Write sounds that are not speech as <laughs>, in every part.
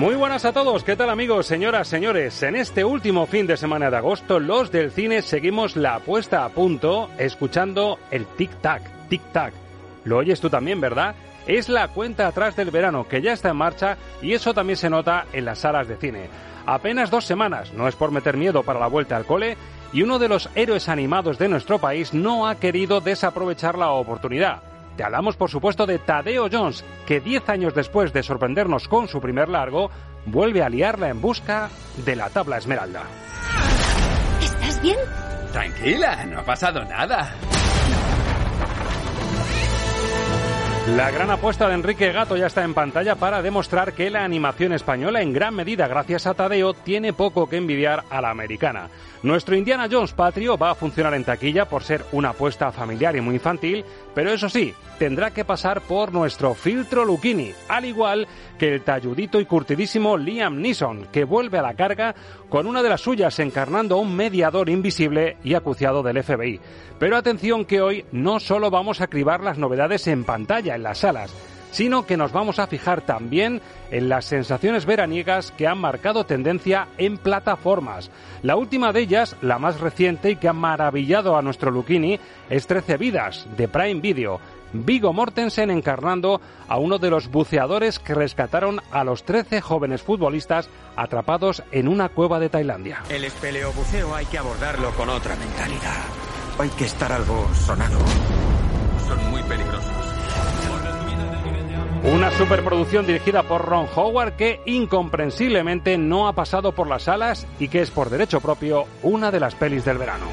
Muy buenas a todos, ¿qué tal amigos, señoras, señores? En este último fin de semana de agosto, los del cine seguimos la puesta a punto escuchando el tic-tac, tic-tac. Lo oyes tú también, ¿verdad? Es la cuenta atrás del verano que ya está en marcha y eso también se nota en las salas de cine. Apenas dos semanas, no es por meter miedo para la vuelta al cole, y uno de los héroes animados de nuestro país no ha querido desaprovechar la oportunidad. Te hablamos, por supuesto, de Tadeo Jones, que diez años después de sorprendernos con su primer largo, vuelve a liarla en busca de la tabla esmeralda. ¿Estás bien? Tranquila, no ha pasado nada. La gran apuesta de Enrique Gato ya está en pantalla para demostrar que la animación española, en gran medida gracias a Tadeo, tiene poco que envidiar a la americana. Nuestro Indiana Jones patrio va a funcionar en taquilla por ser una apuesta familiar y muy infantil, pero eso sí, tendrá que pasar por nuestro filtro Lucchini, al igual que el talludito y curtidísimo Liam Neeson, que vuelve a la carga con una de las suyas encarnando a un mediador invisible y acuciado del FBI. Pero atención que hoy no solo vamos a cribar las novedades en pantalla en las salas, sino que nos vamos a fijar también en las sensaciones veraniegas que han marcado tendencia en plataformas. La última de ellas, la más reciente y que ha maravillado a nuestro Lucchini, es 13 vidas, de Prime Video. Vigo Mortensen encarnando a uno de los buceadores que rescataron a los 13 jóvenes futbolistas atrapados en una cueva de Tailandia. El espeleobuceo hay que abordarlo con otra mentalidad. Hay que estar algo sonado. Son muy peligrosos. Una superproducción dirigida por Ron Howard que incomprensiblemente no ha pasado por las salas y que es por derecho propio una de las pelis del verano.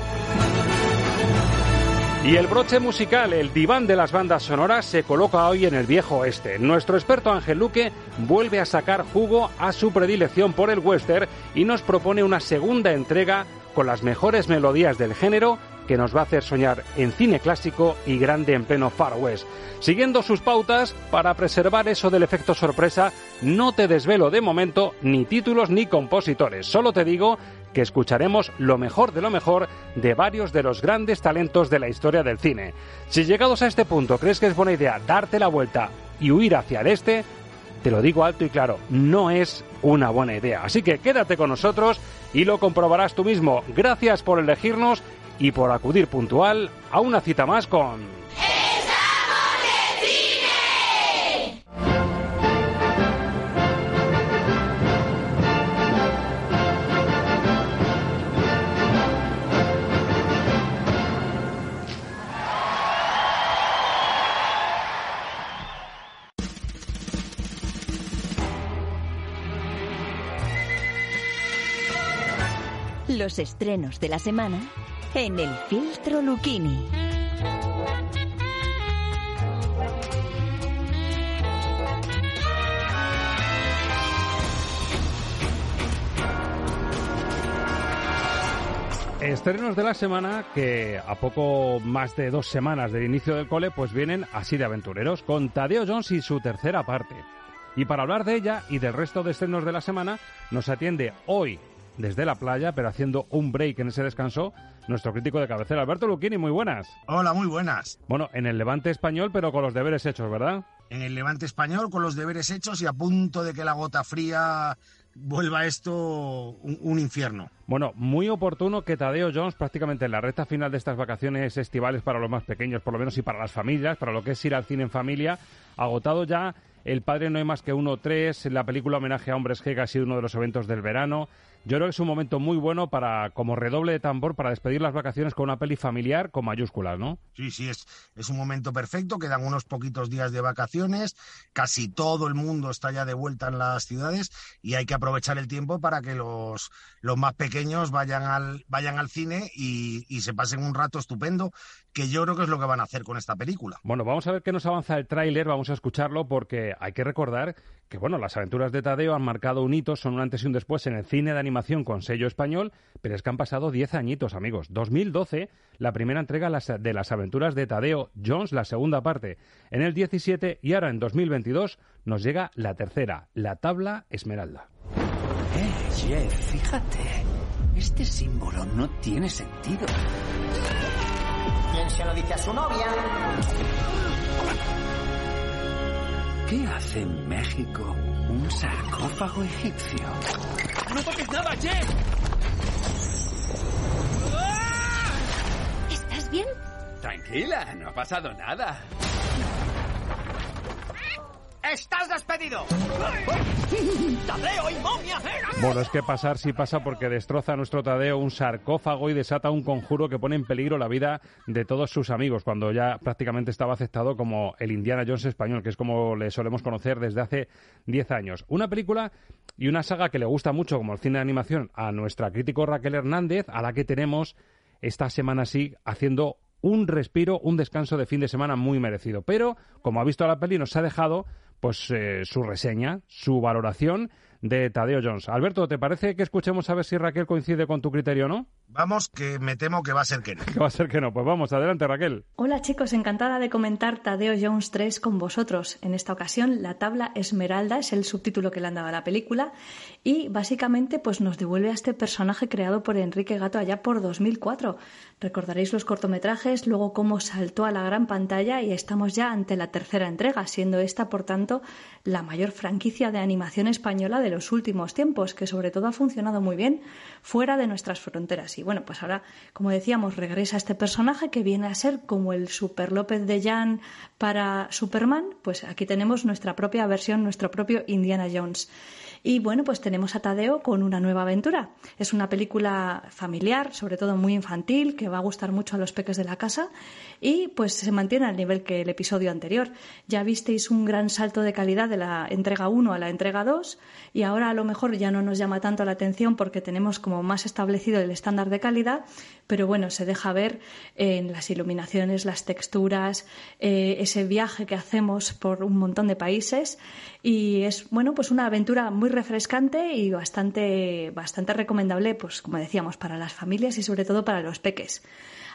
Y el broche musical, el diván de las bandas sonoras, se coloca hoy en el viejo oeste. Nuestro experto Ángel Luque vuelve a sacar jugo a su predilección por el western y nos propone una segunda entrega con las mejores melodías del género que nos va a hacer soñar en cine clásico y grande en pleno Far West. Siguiendo sus pautas, para preservar eso del efecto sorpresa, no te desvelo de momento ni títulos ni compositores. Solo te digo que escucharemos lo mejor de lo mejor de varios de los grandes talentos de la historia del cine. Si llegados a este punto crees que es buena idea darte la vuelta y huir hacia el este, te lo digo alto y claro, no es una buena idea. Así que quédate con nosotros y lo comprobarás tú mismo. Gracias por elegirnos y por acudir puntual a una cita más con... Los estrenos de la semana en el filtro Lucchini. Estrenos de la semana que a poco más de dos semanas del inicio del cole pues vienen así de aventureros con Tadeo Jones y su tercera parte. Y para hablar de ella y del resto de estrenos de la semana nos atiende hoy desde la playa, pero haciendo un break en ese descanso, nuestro crítico de cabecera, Alberto Lucchini, muy buenas. Hola, muy buenas. Bueno, en el Levante español, pero con los deberes hechos, ¿verdad? En el Levante español, con los deberes hechos y a punto de que la gota fría vuelva esto un, un infierno. Bueno, muy oportuno que Tadeo Jones, prácticamente en la recta final de estas vacaciones estivales para los más pequeños, por lo menos, y para las familias, para lo que es ir al cine en familia, agotado ya El Padre No hay más que uno tres, la película homenaje a Hombres G, que ha sido uno de los eventos del verano. Yo creo que es un momento muy bueno para, como redoble de tambor, para despedir las vacaciones con una peli familiar con mayúsculas, ¿no? Sí, sí, es, es un momento perfecto, quedan unos poquitos días de vacaciones, casi todo el mundo está ya de vuelta en las ciudades y hay que aprovechar el tiempo para que los, los más pequeños vayan al, vayan al cine y, y se pasen un rato estupendo, que yo creo que es lo que van a hacer con esta película. Bueno, vamos a ver qué nos avanza el tráiler, vamos a escucharlo porque hay que recordar que bueno, las aventuras de Tadeo han marcado un hito, son un antes y un después en el cine de animación con sello español, pero es que han pasado 10 añitos, amigos. 2012, la primera entrega de las aventuras de Tadeo Jones, la segunda parte, en el 17 y ahora en 2022 nos llega la tercera, la tabla Esmeralda. Eh, Jeff, fíjate, este símbolo no tiene sentido. ¿Quién se lo dice a su novia? ¿Qué hace en México un sarcófago egipcio? ¡No toques nada, Jeff! ¿Estás bien? Tranquila, no ha pasado nada. ¡Estás despedido! ¡Tadeo y momia! Bueno, es que pasar sí pasa porque destroza a nuestro Tadeo un sarcófago y desata un conjuro que pone en peligro la vida de todos sus amigos, cuando ya prácticamente estaba aceptado como el Indiana Jones español, que es como le solemos conocer desde hace 10 años. Una película y una saga que le gusta mucho, como el cine de animación, a nuestra crítico Raquel Hernández, a la que tenemos esta semana sí haciendo un respiro, un descanso de fin de semana muy merecido. Pero, como ha visto la peli, nos ha dejado pues eh, su reseña, su valoración de Tadeo Jones. Alberto, ¿te parece que escuchemos a ver si Raquel coincide con tu criterio o no? Vamos, que me temo que va a ser que no. <laughs> Que va a ser que no. Pues vamos, adelante Raquel. Hola chicos, encantada de comentar Tadeo Jones 3 con vosotros. En esta ocasión, La tabla Esmeralda es el subtítulo que le han dado a la película y básicamente pues nos devuelve a este personaje creado por Enrique Gato allá por 2004. Recordaréis los cortometrajes, luego cómo saltó a la gran pantalla y estamos ya ante la tercera entrega, siendo esta, por tanto, la mayor franquicia de animación española de los últimos tiempos, que sobre todo ha funcionado muy bien fuera de nuestras fronteras. Y bueno, pues ahora, como decíamos, regresa este personaje que viene a ser como el Super López de Jan para Superman, pues aquí tenemos nuestra propia versión, nuestro propio Indiana Jones. Y bueno, pues tenemos a Tadeo con una nueva aventura. Es una película familiar, sobre todo muy infantil, que va a gustar mucho a los peques de la casa y pues se mantiene al nivel que el episodio anterior. Ya visteis un gran salto de calidad de la entrega 1 a la entrega 2 y ahora a lo mejor ya no nos llama tanto la atención porque tenemos como más establecido el estándar de calidad, pero bueno, se deja ver en las iluminaciones, las texturas, eh, ese viaje que hacemos por un montón de países y es bueno, pues una aventura muy refrescante y bastante, bastante recomendable, pues como decíamos, para las familias y sobre todo para los peques.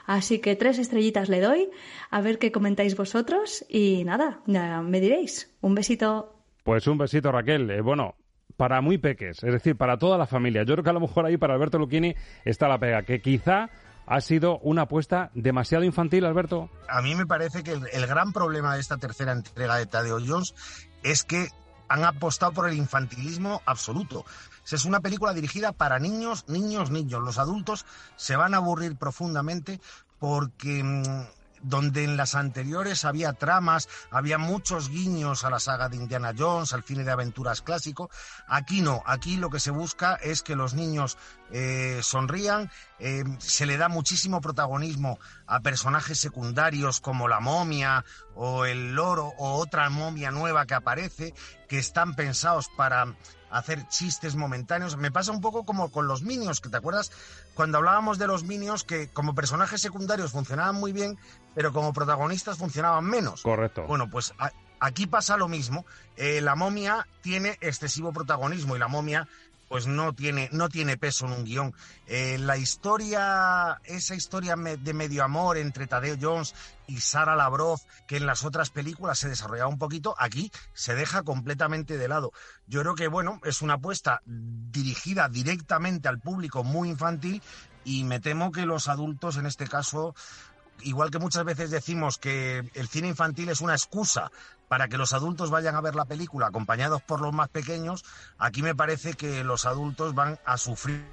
Así que tres estrellitas le doy, a ver qué comentáis vosotros y nada, ya me diréis. Un besito. Pues un besito, Raquel. Eh, bueno, para muy peques, es decir, para toda la familia. Yo creo que a lo mejor ahí para Alberto Lucchini está la pega, que quizá ha sido una apuesta demasiado infantil, Alberto. A mí me parece que el, el gran problema de esta tercera entrega de Tadeo Jones es que han apostado por el infantilismo absoluto. Es una película dirigida para niños, niños, niños. Los adultos se van a aburrir profundamente porque mmm, donde en las anteriores había tramas, había muchos guiños a la saga de Indiana Jones, al cine de aventuras clásico, aquí no, aquí lo que se busca es que los niños eh, sonrían, eh, se le da muchísimo protagonismo a personajes secundarios como la momia o el loro o otra momia nueva que aparece, que están pensados para hacer chistes momentáneos. Me pasa un poco como con los Minions, que te acuerdas cuando hablábamos de los Minions que como personajes secundarios funcionaban muy bien, pero como protagonistas funcionaban menos. Correcto. Bueno, pues a, aquí pasa lo mismo. Eh, la momia tiene excesivo protagonismo y la momia pues no tiene, no tiene peso en un guion. Eh, la historia, esa historia de medio amor entre Tadeo Jones y Sara Lavrov, que en las otras películas se desarrollaba un poquito, aquí se deja completamente de lado. Yo creo que, bueno, es una apuesta dirigida directamente al público muy infantil y me temo que los adultos, en este caso, igual que muchas veces decimos que el cine infantil es una excusa para que los adultos vayan a ver la película acompañados por los más pequeños, aquí me parece que los adultos van a sufrir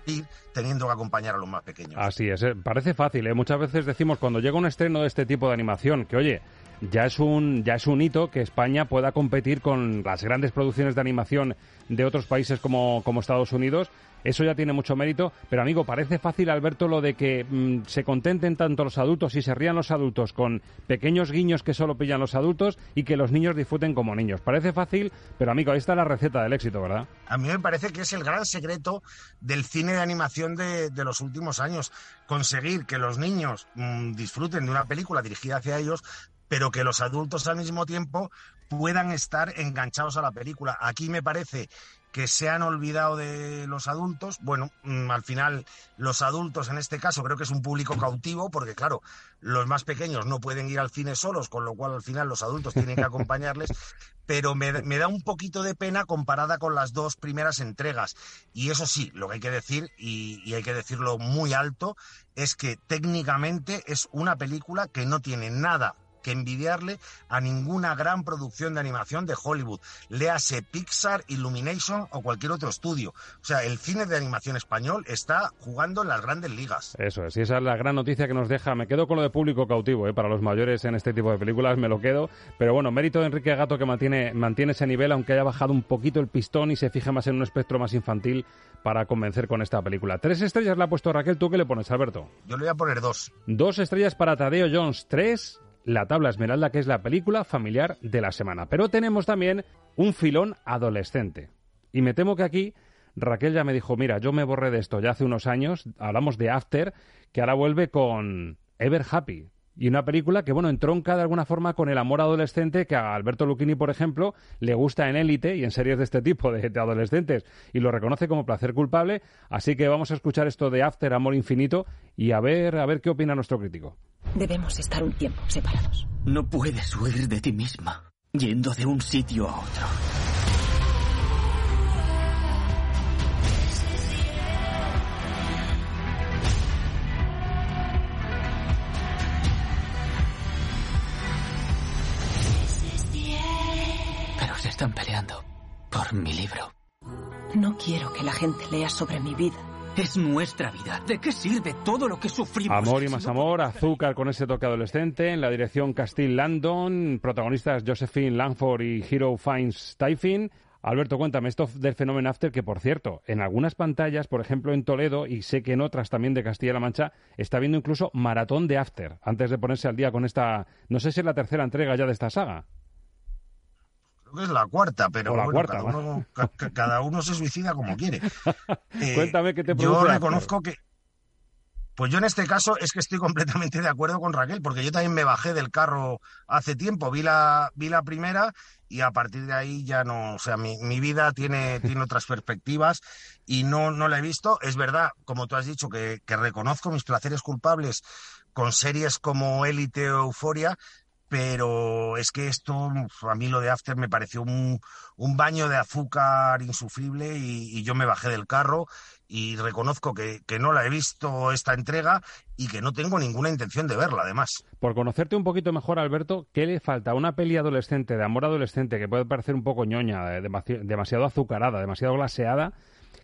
teniendo que acompañar a los más pequeños. Así es, ¿eh? parece fácil. ¿eh? Muchas veces decimos cuando llega un estreno de este tipo de animación que, oye, ya es un ya es un hito que España pueda competir con las grandes producciones de animación de otros países como, como Estados Unidos eso ya tiene mucho mérito, pero amigo, parece fácil, Alberto, lo de que mm, se contenten tanto los adultos y se rían los adultos con pequeños guiños que solo pillan los adultos y que los niños disfruten como niños. Parece fácil, pero amigo, ahí está la receta del éxito, ¿verdad? A mí me parece que es el gran secreto del cine de animación de, los últimos años. Conseguir que los niños mm, disfruten de una película dirigida hacia ellos, pero que los adultos al mismo tiempo puedan estar enganchados a la película. Aquí me parece que se han olvidado de los adultos. Bueno, mm, al final los adultos en este caso creo que es un público cautivo porque claro, los más pequeños no pueden ir al cine solos, con lo cual al final los adultos tienen que acompañarles, <laughs> pero me, da un poquito de pena comparada con las dos primeras entregas. Y eso sí, lo que hay que decir, y, y hay que decirlo muy alto, es que técnicamente es una película que no tiene nada que envidiarle a ninguna gran producción de animación de Hollywood, léase Pixar, Illumination o cualquier otro estudio. O sea, el cine de animación español está jugando en las grandes ligas. Eso es, y esa es la gran noticia que nos deja. Me quedo con lo de público cautivo, ¿eh? para los mayores en este tipo de películas me lo quedo. Pero bueno, mérito de Enrique Gato que mantiene, mantiene ese nivel, aunque haya bajado un poquito el pistón y se fije más en un espectro más infantil para convencer con esta película. Tres estrellas le ha puesto Raquel, ¿tú qué le pones, Alberto? Yo le voy a poner dos. Dos estrellas para Tadeo Jones, tres la Tabla Esmeralda, que es la película familiar de la semana. Pero tenemos también un filón adolescente. Y me temo que aquí Raquel ya me dijo, mira, yo me borré de esto ya hace unos años, hablamos de After, que ahora vuelve con Ever Happy. Y una película que, bueno, entronca de alguna forma con el amor adolescente que a Alberto Lucchini, por ejemplo, le gusta en Élite y en series de este tipo de, de, adolescentes y lo reconoce como placer culpable. Así que vamos a escuchar esto de After, Amor Infinito y a ver, a ver qué opina nuestro crítico. Debemos estar un tiempo separados. No puedes huir de ti misma, yendo de un sitio a otro. Pero se están peleando por mi libro. No quiero que la gente lea sobre mi vida es nuestra vida. ¿De qué sirve todo lo que sufrimos? Amor y más amor, azúcar con ese toque adolescente, en la dirección Castile Landon, protagonistas Josephine Langford y Hero Finds Typhon. Alberto, cuéntame esto del fenómeno After, que por cierto, en algunas pantallas, por ejemplo en Toledo, y sé que en otras también de Castilla-La Mancha, está viendo incluso maratón de After, antes de ponerse al día con esta, no sé si es la tercera entrega ya de esta saga que es la cuarta, pero cada, uno, se suicida como quiere. <laughs> Eh, Cuéntame qué te Yo reconozco que. Pues yo en este caso es que estoy <laughs> completamente de acuerdo con Raquel, porque yo también me bajé del carro hace tiempo, vi la, vi la primera y a partir de ahí ya no, o sea, mi, vida tiene, <laughs> tiene otras perspectivas y no, no la he visto. Es verdad, como tú has dicho, que, que reconozco mis placeres culpables con series como Élite o Euforia, pero es que esto, a mí lo de After me pareció un, baño de azúcar insufrible y, yo me bajé del carro y reconozco que, no la he visto esta entrega y que no tengo ninguna intención de verla, además. Por conocerte un poquito mejor, Alberto, ¿qué le falta? Una peli adolescente, de amor adolescente, que puede parecer un poco ñoña, eh, demasiado azucarada, demasiado glaseada,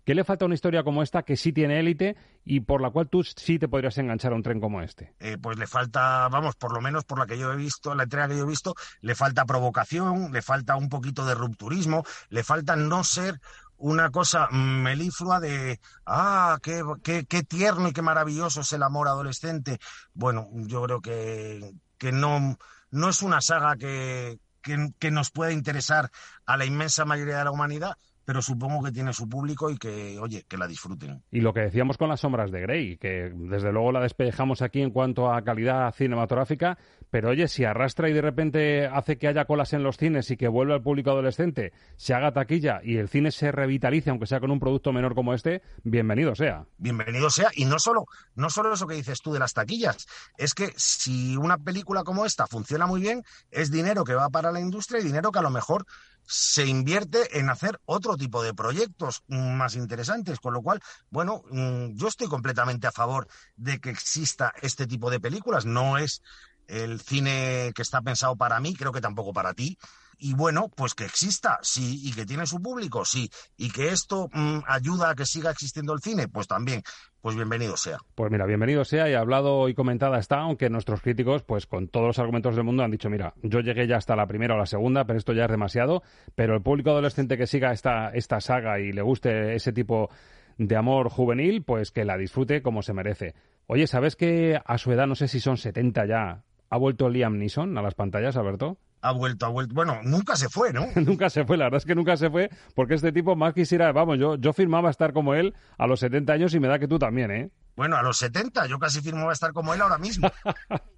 ¿Qué le falta a una historia como esta que sí tiene élite y por la cual tú sí te podrías enganchar a un tren como este? Eh, pues le falta, vamos, por lo menos por la que yo he visto, la entrega que yo he visto, le falta provocación, le falta un poquito de rupturismo, le falta no ser una cosa meliflua de, ah, qué, qué, tierno y qué maravilloso es el amor adolescente. Bueno, yo creo que, que no, no es una saga que, que, que nos pueda interesar a la inmensa mayoría de la humanidad, pero supongo que tiene su público y que, oye, que la disfruten. Y lo que decíamos con las sombras de Grey, que desde luego la despejamos aquí en cuanto a calidad cinematográfica, pero oye, si arrastra y de repente hace que haya colas en los cines y que vuelva al público adolescente, se haga taquilla y el cine se revitalice, aunque sea con un producto menor como este, bienvenido sea. Bienvenido sea. Y no solo, no solo eso que dices tú de las taquillas, es que si una película como esta funciona muy bien, es dinero que va para la industria y dinero que a lo mejor se invierte en hacer otro tipo de proyectos más interesantes, con lo cual, bueno, mm, yo estoy completamente a favor de que exista este tipo de películas. No es el cine que está pensado para mí, creo que tampoco para ti. Y bueno, pues que exista, sí, y que tiene su público, sí, y que esto mm, ayuda a que siga existiendo el cine, pues también, pues bienvenido sea. Pues mira, bienvenido sea, y hablado y comentada está, aunque nuestros críticos, pues con todos los argumentos del mundo han dicho, mira, yo llegué ya hasta la primera o la segunda, pero esto ya es demasiado, pero el público adolescente que siga esta, esta saga y le guste ese tipo de amor juvenil, pues que la disfrute como se merece. Oye, ¿sabes que a su edad, no sé si son 70 ya, ha vuelto Liam Neeson a las pantallas, Alberto? Ha vuelto, ha vuelto. Bueno, nunca se fue, ¿no? <laughs> nunca se fue, la verdad es que nunca se fue, porque este tipo más quisiera, vamos, yo, yo firmaba estar como él a los 70 años y me da que tú también, ¿eh? Bueno, a los 70, yo casi firmaba estar como él ahora mismo. <laughs>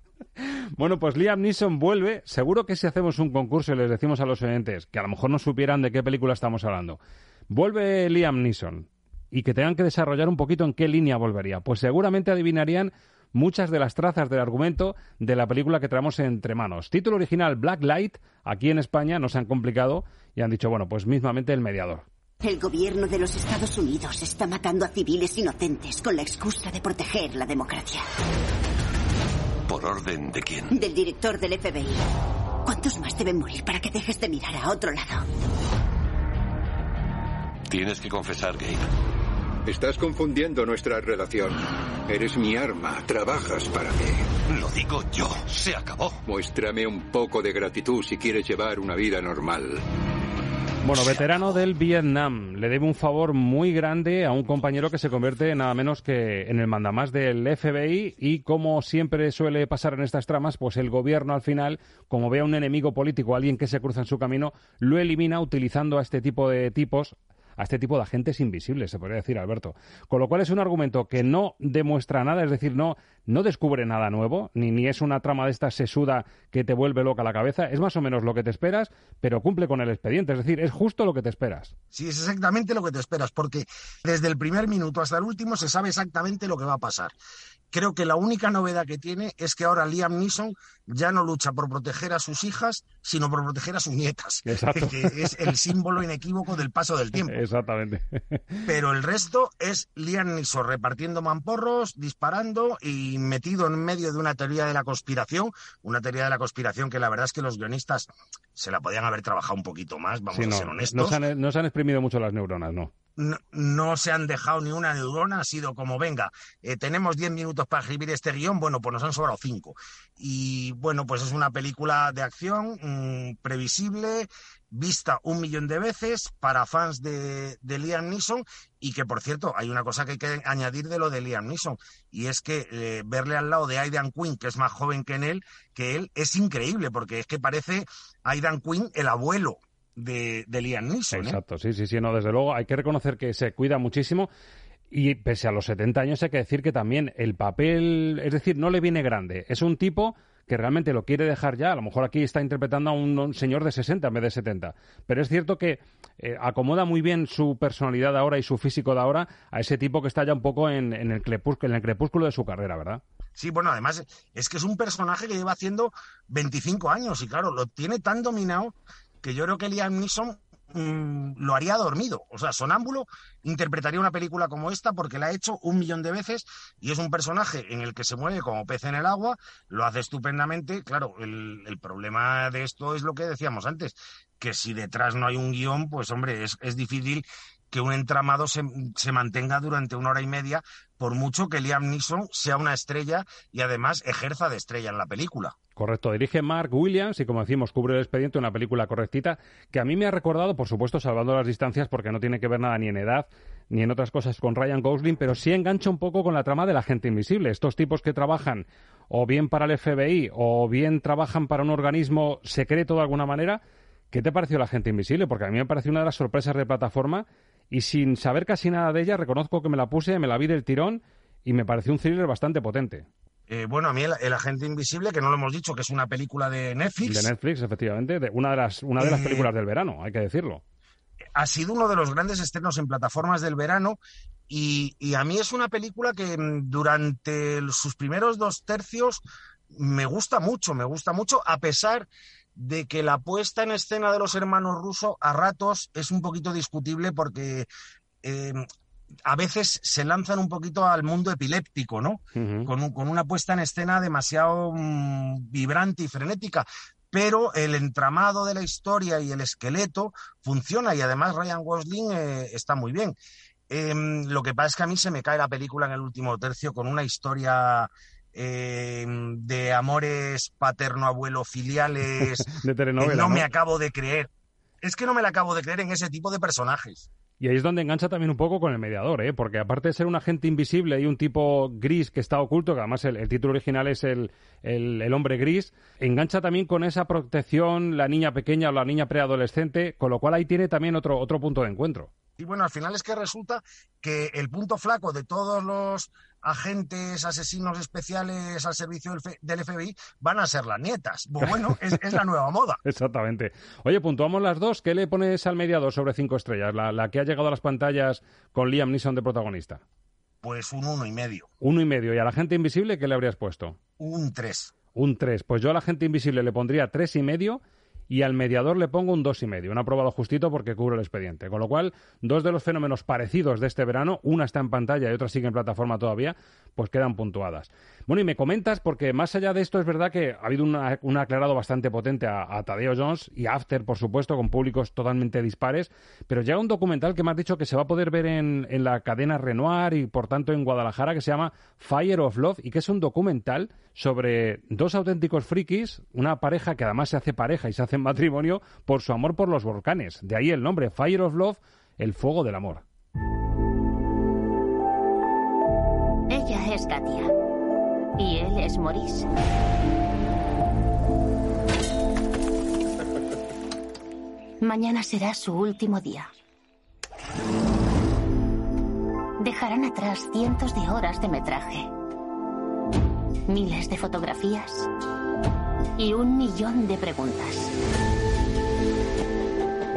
Bueno, pues Liam Neeson vuelve. Seguro que si hacemos un concurso y les decimos a los oyentes que a lo mejor no supieran de qué película estamos hablando. Vuelve Liam Neeson y que tengan que desarrollar un poquito en qué línea volvería. Pues seguramente adivinarían muchas de las trazas del argumento de la película que traemos entre manos. Título original Black Light, aquí en España no se han complicado y han dicho, bueno, pues mismamente el mediador. El gobierno de los Estados Unidos está matando a civiles inocentes con la excusa de proteger la democracia. ¿Por orden de quién? Del director del FBI. ¿Cuántos más deben morir para que dejes de mirar a otro lado? Tienes que confesar, Gabe. Estás confundiendo nuestra relación. Eres mi arma, trabajas para mí. Lo digo yo, se acabó. Muéstrame un poco de gratitud si quieres llevar una vida normal. Bueno, veterano del Vietnam, le debe un favor muy grande a un compañero que se convierte nada menos que en el mandamás del FBI y como siempre suele pasar en estas tramas, pues el gobierno al final, como ve a un enemigo político, alguien que se cruza en su camino, lo elimina utilizando a este tipo de tipos a este tipo de agentes invisibles, se podría decir, Alberto. Con lo cual es un argumento que no demuestra nada, es decir, no, no descubre nada nuevo, ni, ni es una trama de esta sesuda que te vuelve loca la cabeza, es más o menos lo que te esperas, pero cumple con el expediente, es decir, es justo lo que te esperas. Sí, es exactamente lo que te esperas, porque desde el primer minuto hasta el último se sabe exactamente lo que va a pasar. Creo que la única novedad que tiene es que ahora Liam Neeson ya no lucha por proteger a sus hijas, sino por proteger a sus nietas, Exacto. <laughs> que es el símbolo inequívoco del paso del tiempo. <laughs> Exactamente. <laughs> Pero el resto es Liam Neeson repartiendo mamporros, disparando y metido en medio de una teoría de la conspiración, una teoría de la conspiración que la verdad es que los guionistas se la podían haber trabajado un poquito más, vamos Sí, a no, ser honestos. no se, han, no se han exprimido mucho las neuronas, no. no, no se han dejado ni una neurona, ha sido como, venga, eh, tenemos 10 minutos para escribir este guion, bueno, pues nos han sobrado 5. Y bueno, pues es una película de acción mm, previsible, vista un millón de veces para fans de, Liam Neeson y que, por cierto, hay una cosa que hay que añadir de lo de Liam Neeson y es que eh, verle al lado de Aidan Quinn, que es más joven que en él, que él es increíble porque es que parece Aidan Quinn el abuelo de, de Liam Neeson. ¿eh? Exacto, sí, sí, sí, no, desde luego hay que reconocer que se cuida muchísimo y pese a los 70 años hay que decir que también el papel, es decir, no le viene grande, es un tipo que realmente lo quiere dejar ya, a lo mejor aquí está interpretando a un, señor de 60 en vez de 70, pero es cierto que eh, acomoda muy bien su personalidad de ahora y su físico de ahora a ese tipo que está ya un poco en, en el, crepúsculo, en el crepúsculo de su carrera, ¿verdad? Sí, bueno, además es que es un personaje que lleva haciendo 25 años y claro, lo tiene tan dominado que yo creo que Liam Neeson mm, lo haría dormido. O sea, Sonámbulo interpretaría una película como esta porque la ha hecho un millón de veces y es un personaje en el que se mueve como pez en el agua, lo hace estupendamente. Claro, el, el problema de esto es lo que decíamos antes, que si detrás no hay un guion, pues hombre, es, es difícil que un entramado se, se, mantenga durante una hora y media, por mucho que Liam Neeson sea una estrella y además ejerza de estrella en la película. Correcto, dirige Mark Williams y como decimos, cubre el expediente, una película correctita que a mí me ha recordado, por supuesto, salvando las distancias porque no tiene que ver nada ni en edad ni en otras cosas con Ryan Gosling, pero sí engancha un poco con la trama de la gente invisible. Estos tipos que trabajan o bien para el FBI o bien trabajan para un organismo secreto de alguna manera. ¿Qué te pareció la gente invisible? Porque a mí me pareció una de las sorpresas de plataforma y sin saber casi nada de ella, reconozco que me la puse, me la vi del tirón y me pareció un thriller bastante potente. Eh, bueno, a mí el, el, Agente Invisible, que no lo hemos dicho, que es una película de Netflix. De Netflix, efectivamente, de una de las, una de las eh, películas del verano, hay que decirlo. Ha sido uno de los grandes estrenos en plataformas del verano y, y a mí es una película que mm, durante sus primeros dos tercios me gusta mucho, me gusta mucho, a pesar de que la puesta en escena de los hermanos rusos a ratos es un poquito discutible porque eh, a veces se lanzan un poquito al mundo epiléptico, ¿no? con, con, una puesta en escena demasiado mm, vibrante y frenética. Pero el entramado de la historia y el esqueleto funciona y además Ryan Gosling eh, está muy bien. Em, lo que pasa es que a mí se me cae la película en el último tercio con una historia em, de amores paterno-abuelo filiales <laughs> de telenovela, no, me acabo de creer. Es que no me la acabo de creer en ese tipo de personajes. Y ahí es donde engancha también un poco con el mediador, ¿eh? porque aparte de ser un agente invisible y un tipo gris que está oculto, que además el, título original es el, el, hombre gris, engancha también con esa protección la niña pequeña o la niña preadolescente, con lo cual ahí tiene también otro, otro punto de encuentro. Y bueno, al final es que resulta que el punto flaco de todos los agentes asesinos especiales al servicio del, FBI van a ser las nietas. Bueno, es, la nueva moda. <laughs> Exactamente. Oye, puntuamos las dos. ¿Qué le pones al mediador sobre cinco estrellas? La, la que ha llegado a las pantallas con Liam Neeson de protagonista. Pues un uno y medio. Uno y medio. ¿Y a la gente invisible qué le habrías puesto? Un tres. Un tres. Pues yo a la gente invisible le pondría tres y medio y al mediador le pongo un dos y medio, un aprobado justito porque cubre el expediente. Con lo cual, dos de los fenómenos parecidos de este verano, una está en pantalla y otra sigue en plataforma todavía, pues quedan puntuadas. Bueno, y me comentas, porque más allá de esto es verdad que ha habido un aclarado bastante potente a, Tadeo Jones y After, por supuesto, con públicos totalmente dispares, pero llega un documental que me has dicho que se va a poder ver en, en la cadena Renoir y por tanto en Guadalajara que se llama Fire of Love y que es un documental sobre dos auténticos frikis, una pareja que además se hace pareja y se hace matrimonio por su amor por los volcanes. De ahí el nombre Fire of Love, el fuego del amor. Ella es Katia y él es Maurice. Mañana será su último día. Dejarán atrás cientos de horas de metraje miles de fotografías y un millón de preguntas.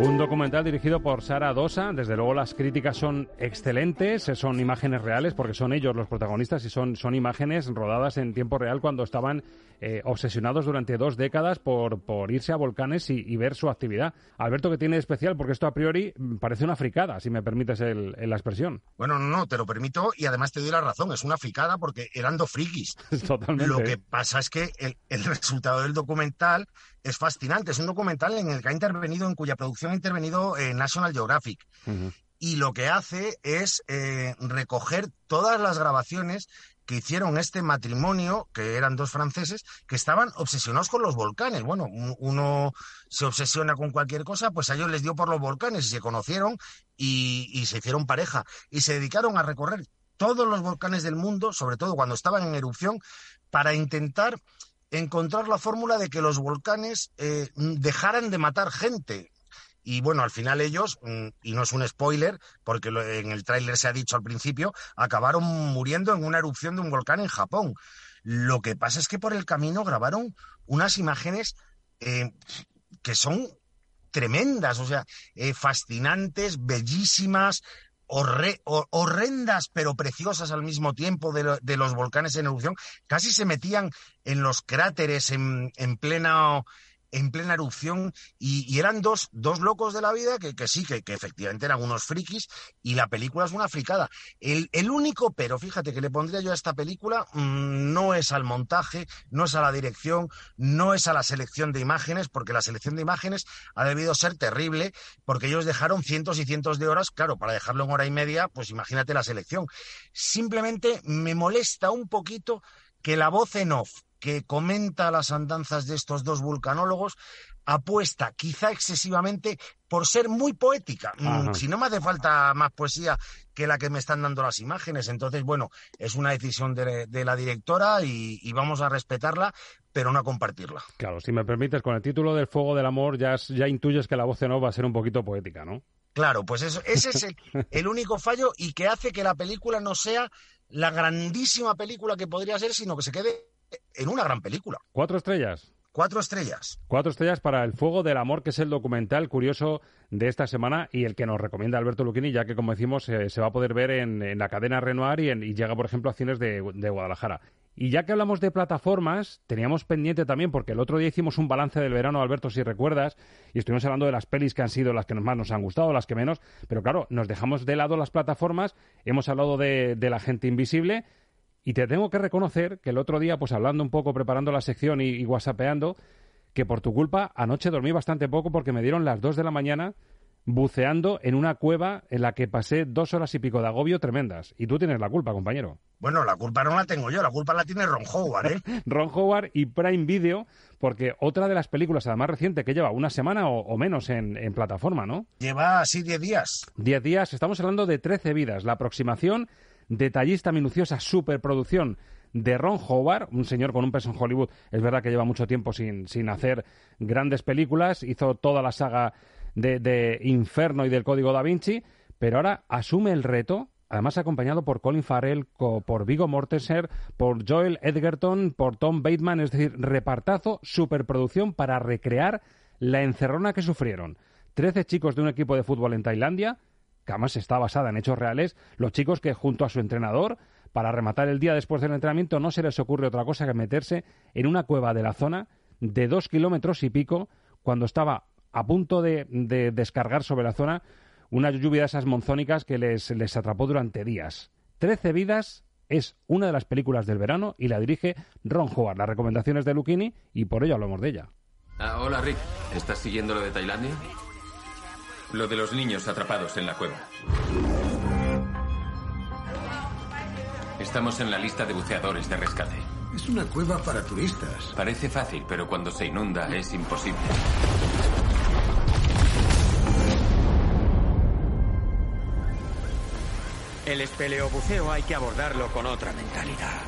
Un documental dirigido por Sara Dosa. Desde luego las críticas son excelentes, son imágenes reales porque son ellos los protagonistas y son, son imágenes rodadas en tiempo real cuando estaban eh, obsesionados durante dos décadas por, por irse a volcanes y, ver su actividad. Alberto, ¿qué tiene de especial? Porque esto a priori parece una fricada, si me permites el, la expresión. Bueno, no, no, te lo permito y además te doy la razón. Es una fricada porque eran dos frikis. <laughs> Totalmente. Lo que pasa es que el, el <laughs> resultado del documental es fascinante. Es un documental en el que ha intervenido, en cuya producción ha intervenido eh, National Geographic. Y lo que hace es eh, recoger todas las grabaciones que hicieron este matrimonio, que eran dos franceses, que estaban obsesionados con los volcanes. Bueno, uno se obsesiona con cualquier cosa, pues a ellos les dio por los volcanes y se conocieron y, y se hicieron pareja y se dedicaron a recorrer todos los volcanes del mundo, sobre todo cuando estaban en erupción, para intentar encontrar la fórmula de que los volcanes eh, dejaran de matar gente. Y bueno, al final ellos, mm, y no es un spoiler, porque en el tráiler se ha dicho al principio, acabaron muriendo en una erupción de un volcán en Japón. Lo que pasa es que por el camino grabaron unas imágenes eh, que son tremendas, o sea, eh, fascinantes, bellísimas, horrendas pero preciosas al mismo tiempo de, los volcanes en erupción, casi se metían en los cráteres en, en plena en plena erupción y, eran dos, dos locos de la vida que, que sí, que, que, efectivamente eran unos frikis y la película es una fricada. El, el único pero, fíjate, que le pondría yo a esta película mm, no es al montaje, no es a la dirección, no es a la selección de imágenes, porque la selección de imágenes ha debido ser terrible, porque ellos dejaron cientos y cientos de horas, claro, para dejarlo en hora y media, pues imagínate la selección. Simplemente me molesta un poquito que la voz en off que comenta las andanzas de estos dos vulcanólogos apuesta quizá excesivamente por ser muy poética. Mm, si no me hace falta más poesía que la que me están dando las imágenes. Entonces, bueno, es una decisión de, la directora y, vamos a respetarla, pero no a compartirla. Claro, si me permites, con el título del Fuego del Amor ya, ya intuyes que la voz en off va a ser un poquito poética, ¿no? Claro, pues eso, ese es <laughs> el único fallo y que hace que la película no sea la grandísima película que podría ser, sino que se quede en una gran película. ¿Cuatro estrellas? Cuatro estrellas. Cuatro estrellas para El Fuego del Amor, que es el documental curioso de esta semana y el que nos recomienda Alberto Luquini, ya que, como decimos, eh, se va a poder ver en, la cadena Renoir y, llega, por ejemplo, a cines de, Guadalajara. Y ya que hablamos de plataformas, teníamos pendiente también, porque el otro día hicimos un balance del verano, Alberto, si recuerdas, y estuvimos hablando de las pelis que han sido las que más nos han gustado, las que menos, pero claro, nos dejamos de lado las plataformas, hemos hablado de, de la gente invisible, y te tengo que reconocer que el otro día, pues hablando un poco, preparando la sección y, y whatsappeando, que por tu culpa anoche dormí bastante poco porque me dieron las dos de la mañana buceando en una cueva en la que pasé dos horas y pico de agobio tremendas. Y tú tienes la culpa, compañero. Bueno, la culpa no la tengo yo, la culpa la tiene Ron Howard, ¿eh? <laughs> Ron Howard y Prime Video, porque otra de las películas, además reciente, que lleva una semana o, o menos en, en, plataforma, ¿no? Lleva así 10 días. 10 días, estamos hablando de 13 vidas. La aproximación, detallista, minuciosa, superproducción de Ron Howard, un señor con un peso en Hollywood. Es verdad que lleva mucho tiempo sin, sin hacer grandes películas, hizo toda la saga de, de, Inferno y del Código da Vinci, pero ahora asume el reto, además acompañado por Colin Farrell, por Vigo Mortensen, por Joel Edgerton, por Tom Bateman, es decir, repartazo, superproducción para recrear la encerrona que sufrieron. Trece chicos de un equipo de fútbol en Tailandia, que además está basada en hechos reales, los chicos que junto a su entrenador para rematar el día después del entrenamiento no se les ocurre otra cosa que meterse en una cueva de la zona de dos kilómetros y pico cuando estaba a punto de, de, descargar sobre la zona una lluvia de esas monzónicas que les, les atrapó durante días. Trece vidas es una de las películas del verano y la dirige Ron Howard. Las recomendaciones de Lucchini y por ello hablamos de ella. Ah, hola Rick, ¿estás siguiendo lo de Tailandia? Lo de los niños atrapados en la cueva. Estamos en la lista de buceadores de rescate. Es una cueva para turistas. Parece fácil, pero cuando se inunda es imposible. El espeleobuceo hay que abordarlo con otra mentalidad.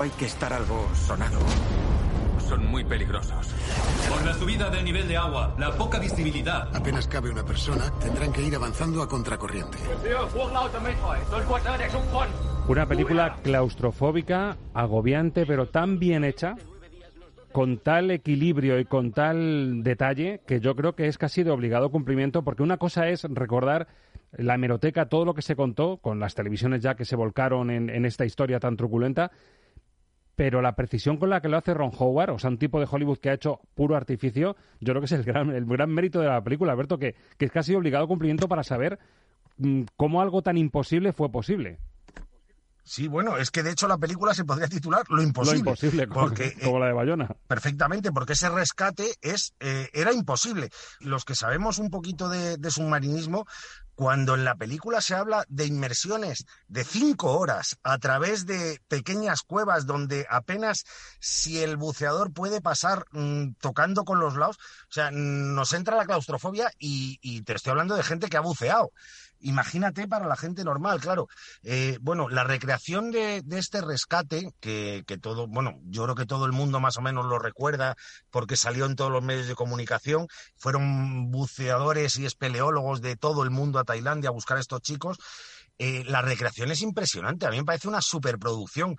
Hay que estar algo sonado. Son muy peligrosos. Por la subida del nivel de agua, la poca visibilidad. Apenas cabe una persona, tendrán que ir avanzando a contracorriente. Una película claustrofóbica, agobiante, pero tan bien hecha, con tal equilibrio y con tal detalle, que yo creo que es casi de obligado cumplimiento, porque una cosa es recordar la hemeroteca, todo lo que se contó, con las televisiones ya que se volcaron en, en esta historia tan truculenta, pero la precisión con la que lo hace Ron Howard, o sea, un tipo de Hollywood que ha hecho puro artificio, yo creo que es el gran, el gran mérito de la película, Alberto, que, que es casi obligado cumplimiento para saber mmm, cómo algo tan imposible fue posible. Sí, bueno, es que de hecho la película se podría titular Lo imposible. Lo imposible, como, porque, <laughs> como la de Bayona. Eh, perfectamente, porque ese rescate es eh, era imposible. Los que sabemos un poquito de, de submarinismo, cuando en la película se habla de inmersiones de cinco horas a través de pequeñas cuevas donde apenas si el buceador puede pasar mmm, tocando con los lados, o sea, nos entra la claustrofobia y, y te estoy hablando de gente que ha buceado imagínate para la gente normal, claro. Eh, bueno, la recreación de, este rescate, que, todo, bueno, yo creo que todo el mundo más o menos lo recuerda porque salió en todos los medios de comunicación, fueron buceadores y espeleólogos de todo el mundo a Tailandia a buscar a estos chicos. Eh, la recreación es impresionante, a mí me parece una superproducción.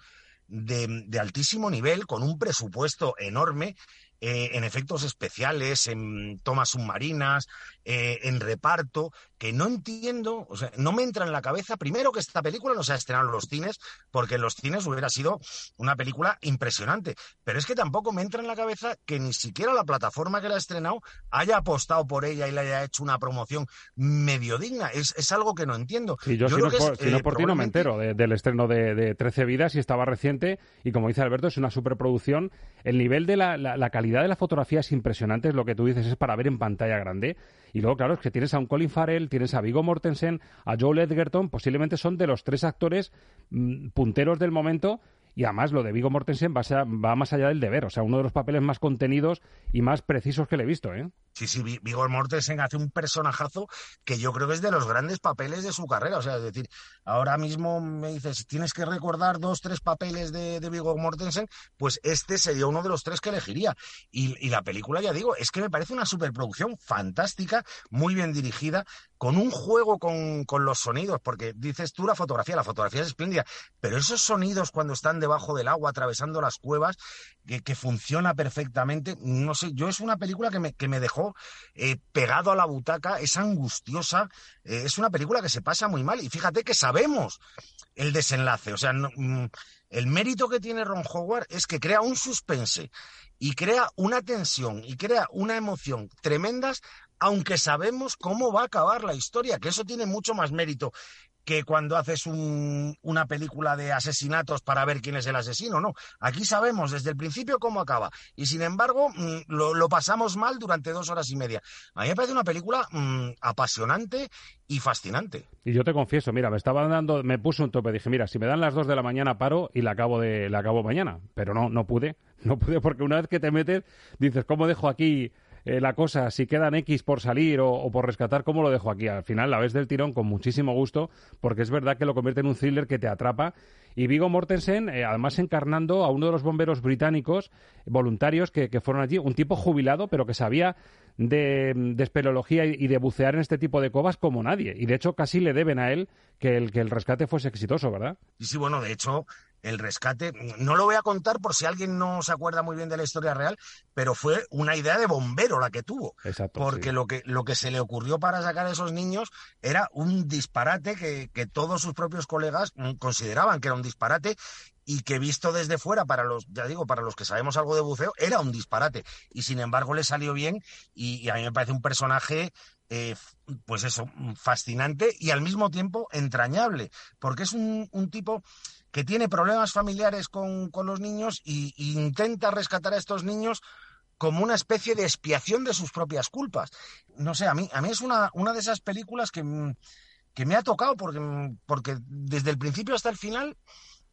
De, de altísimo nivel, con un presupuesto enorme, eh, en efectos especiales, en tomas submarinas, eh, en reparto, que no entiendo, o sea, no me entra en la cabeza, primero que esta película no se ha estrenado en los cines, porque en los cines hubiera sido una película impresionante, pero es que tampoco me entra en la cabeza que ni siquiera la plataforma que la ha estrenado haya apostado por ella y le haya hecho una promoción medio digna, es, es algo que no entiendo. Y yo, yo si, no por, es, no por, ti no me entero de, del estreno de, de, 13 vidas y estaba reciente, y como dice Alberto, es una superproducción, el nivel de la, la, la calidad de la fotografía es impresionante, es lo que tú dices, es para ver en pantalla grande. Y luego, claro, es que tienes a un Colin Farrell, tienes a Vigo Mortensen, a Joel Edgerton, posiblemente son de los tres actores mmm, punteros del momento. Y además lo de Vigo Mortensen va, a, va, más allá del deber, o sea, uno de los papeles más contenidos y más precisos que le he visto, ¿eh? Sí, sí, Vigor Mortensen hace un personajazo que yo creo que es de los grandes papeles de su carrera. O sea, es decir, ahora mismo me dices, tienes que recordar dos, tres papeles de, de Mortensen, pues este sería uno de los tres que elegiría. Y, y la película, ya digo, es que me parece una superproducción fantástica, muy bien dirigida, con un juego con, con los sonidos, porque dices tú la fotografía, la fotografía es espléndida, pero esos sonidos cuando están debajo del agua, atravesando las cuevas, que, que funciona perfectamente, no sé, yo es una película que me, que me dejó eh, pegado a la butaca, es angustiosa, eh, es una película que se pasa muy mal y fíjate que sabemos el desenlace, o sea, mm, el mérito que tiene Ron Howard es que crea un suspense y crea una tensión y crea una emoción tremendas aunque sabemos cómo va a acabar la historia, que eso tiene mucho más mérito que cuando haces una película de asesinatos para ver quién es el asesino, no. Aquí sabemos desde el principio cómo acaba. Y sin embargo, mm, lo, pasamos mal durante dos horas y media. A mí me parece una película mm, apasionante y fascinante. Y yo te confieso, mira, me estaba dando, me puse un tope, dije, mira, si me dan las dos de la mañana paro y la acabo de, la acabo mañana. Pero no, no pude, no pude porque una vez que te metes, dices, ¿cómo dejo aquí eh, la cosa, si quedan X por salir o, por rescatar, ¿cómo lo dejo aquí? Al final la ves del tirón con muchísimo gusto, porque es verdad que lo convierte en un thriller que te atrapa. Y Vigo Mortensen, eh, además encarnando a uno de los bomberos británicos voluntarios que, fueron allí, un tipo jubilado, pero que sabía de, de espeleología y, de bucear en este tipo de covas como nadie. Y de hecho casi le deben a él que el, que el rescate fuese exitoso, ¿verdad? Y sí, bueno, de hecho, el rescate, no lo voy a contar por si alguien no se acuerda muy bien de la historia real, pero fue una idea de bombero la que tuvo. Exacto, porque lo, que, lo que se le ocurrió para sacar a esos niños era un disparate que, que todos sus propios colegas mm, consideraban que era un disparate y que visto desde fuera para los, ya digo, para los que sabemos algo de buceo, era un disparate. Y sin embargo le salió bien y, a mí me parece un personaje, eh, pues eso, fascinante y al mismo tiempo entrañable, porque es un, un tipo que tiene problemas familiares con, los niños e intenta rescatar a estos niños como una especie de expiación de sus propias culpas. No sé, a mí, a mí es una, una de esas películas que, que me ha tocado porque, porque desde el principio hasta el final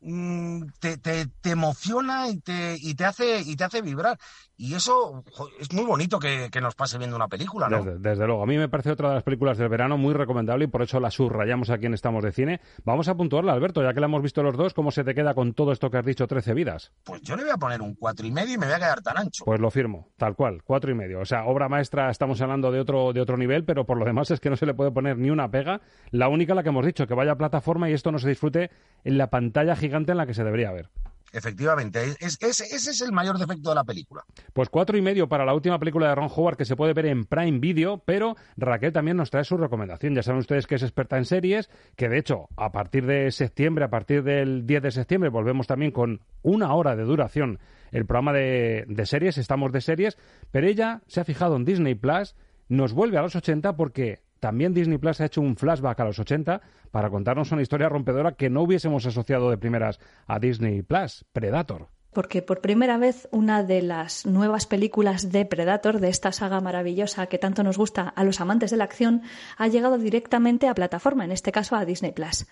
Mm, te, te, emociona y te, y te hace y te hace vibrar. Y eso es muy bonito que, nos pase viendo una película ¿no? Desde, luego. A mí me parece otra de las películas del verano muy recomendable y por eso la subrayamos aquí en Estamos de Cine. Vamos a puntuarla Alberto ya que la hemos visto los dos ¿cómo se te queda con todo esto que has dicho 13 vidas? pues yo le voy a poner un cuatro y medio y me voy a quedar tan ancho. Pues lo firmo tal cual cuatro y medio. O sea obra maestra estamos hablando de otro de otro nivel pero por lo demás es que no se le puede poner ni una pega. La única la que hemos dicho que vaya a plataforma y esto no se disfrute en la pantalla gigante en la que se debería ver. Efectivamente, ese es el mayor defecto de la película. Pues cuatro y medio para la última película de Ron Howard que se puede ver en Prime Video, pero Raquel también nos trae su recomendación. Ya saben ustedes que es experta en series, que de hecho a partir de septiembre, a partir del 10 de septiembre, volvemos también con una hora de duración el programa de, de series, estamos de series, pero ella se ha fijado en Disney Plus, nos vuelve a los 80 porque también Disney Plus ha hecho un flashback a los 80 para contarnos una historia rompedora que no hubiésemos asociado de primeras a Disney Plus, Predator porque por primera vez una de las nuevas películas de Predator, de esta saga maravillosa que tanto nos gusta a los amantes de la acción, ha llegado directamente a plataforma, en este caso a Disney Plus.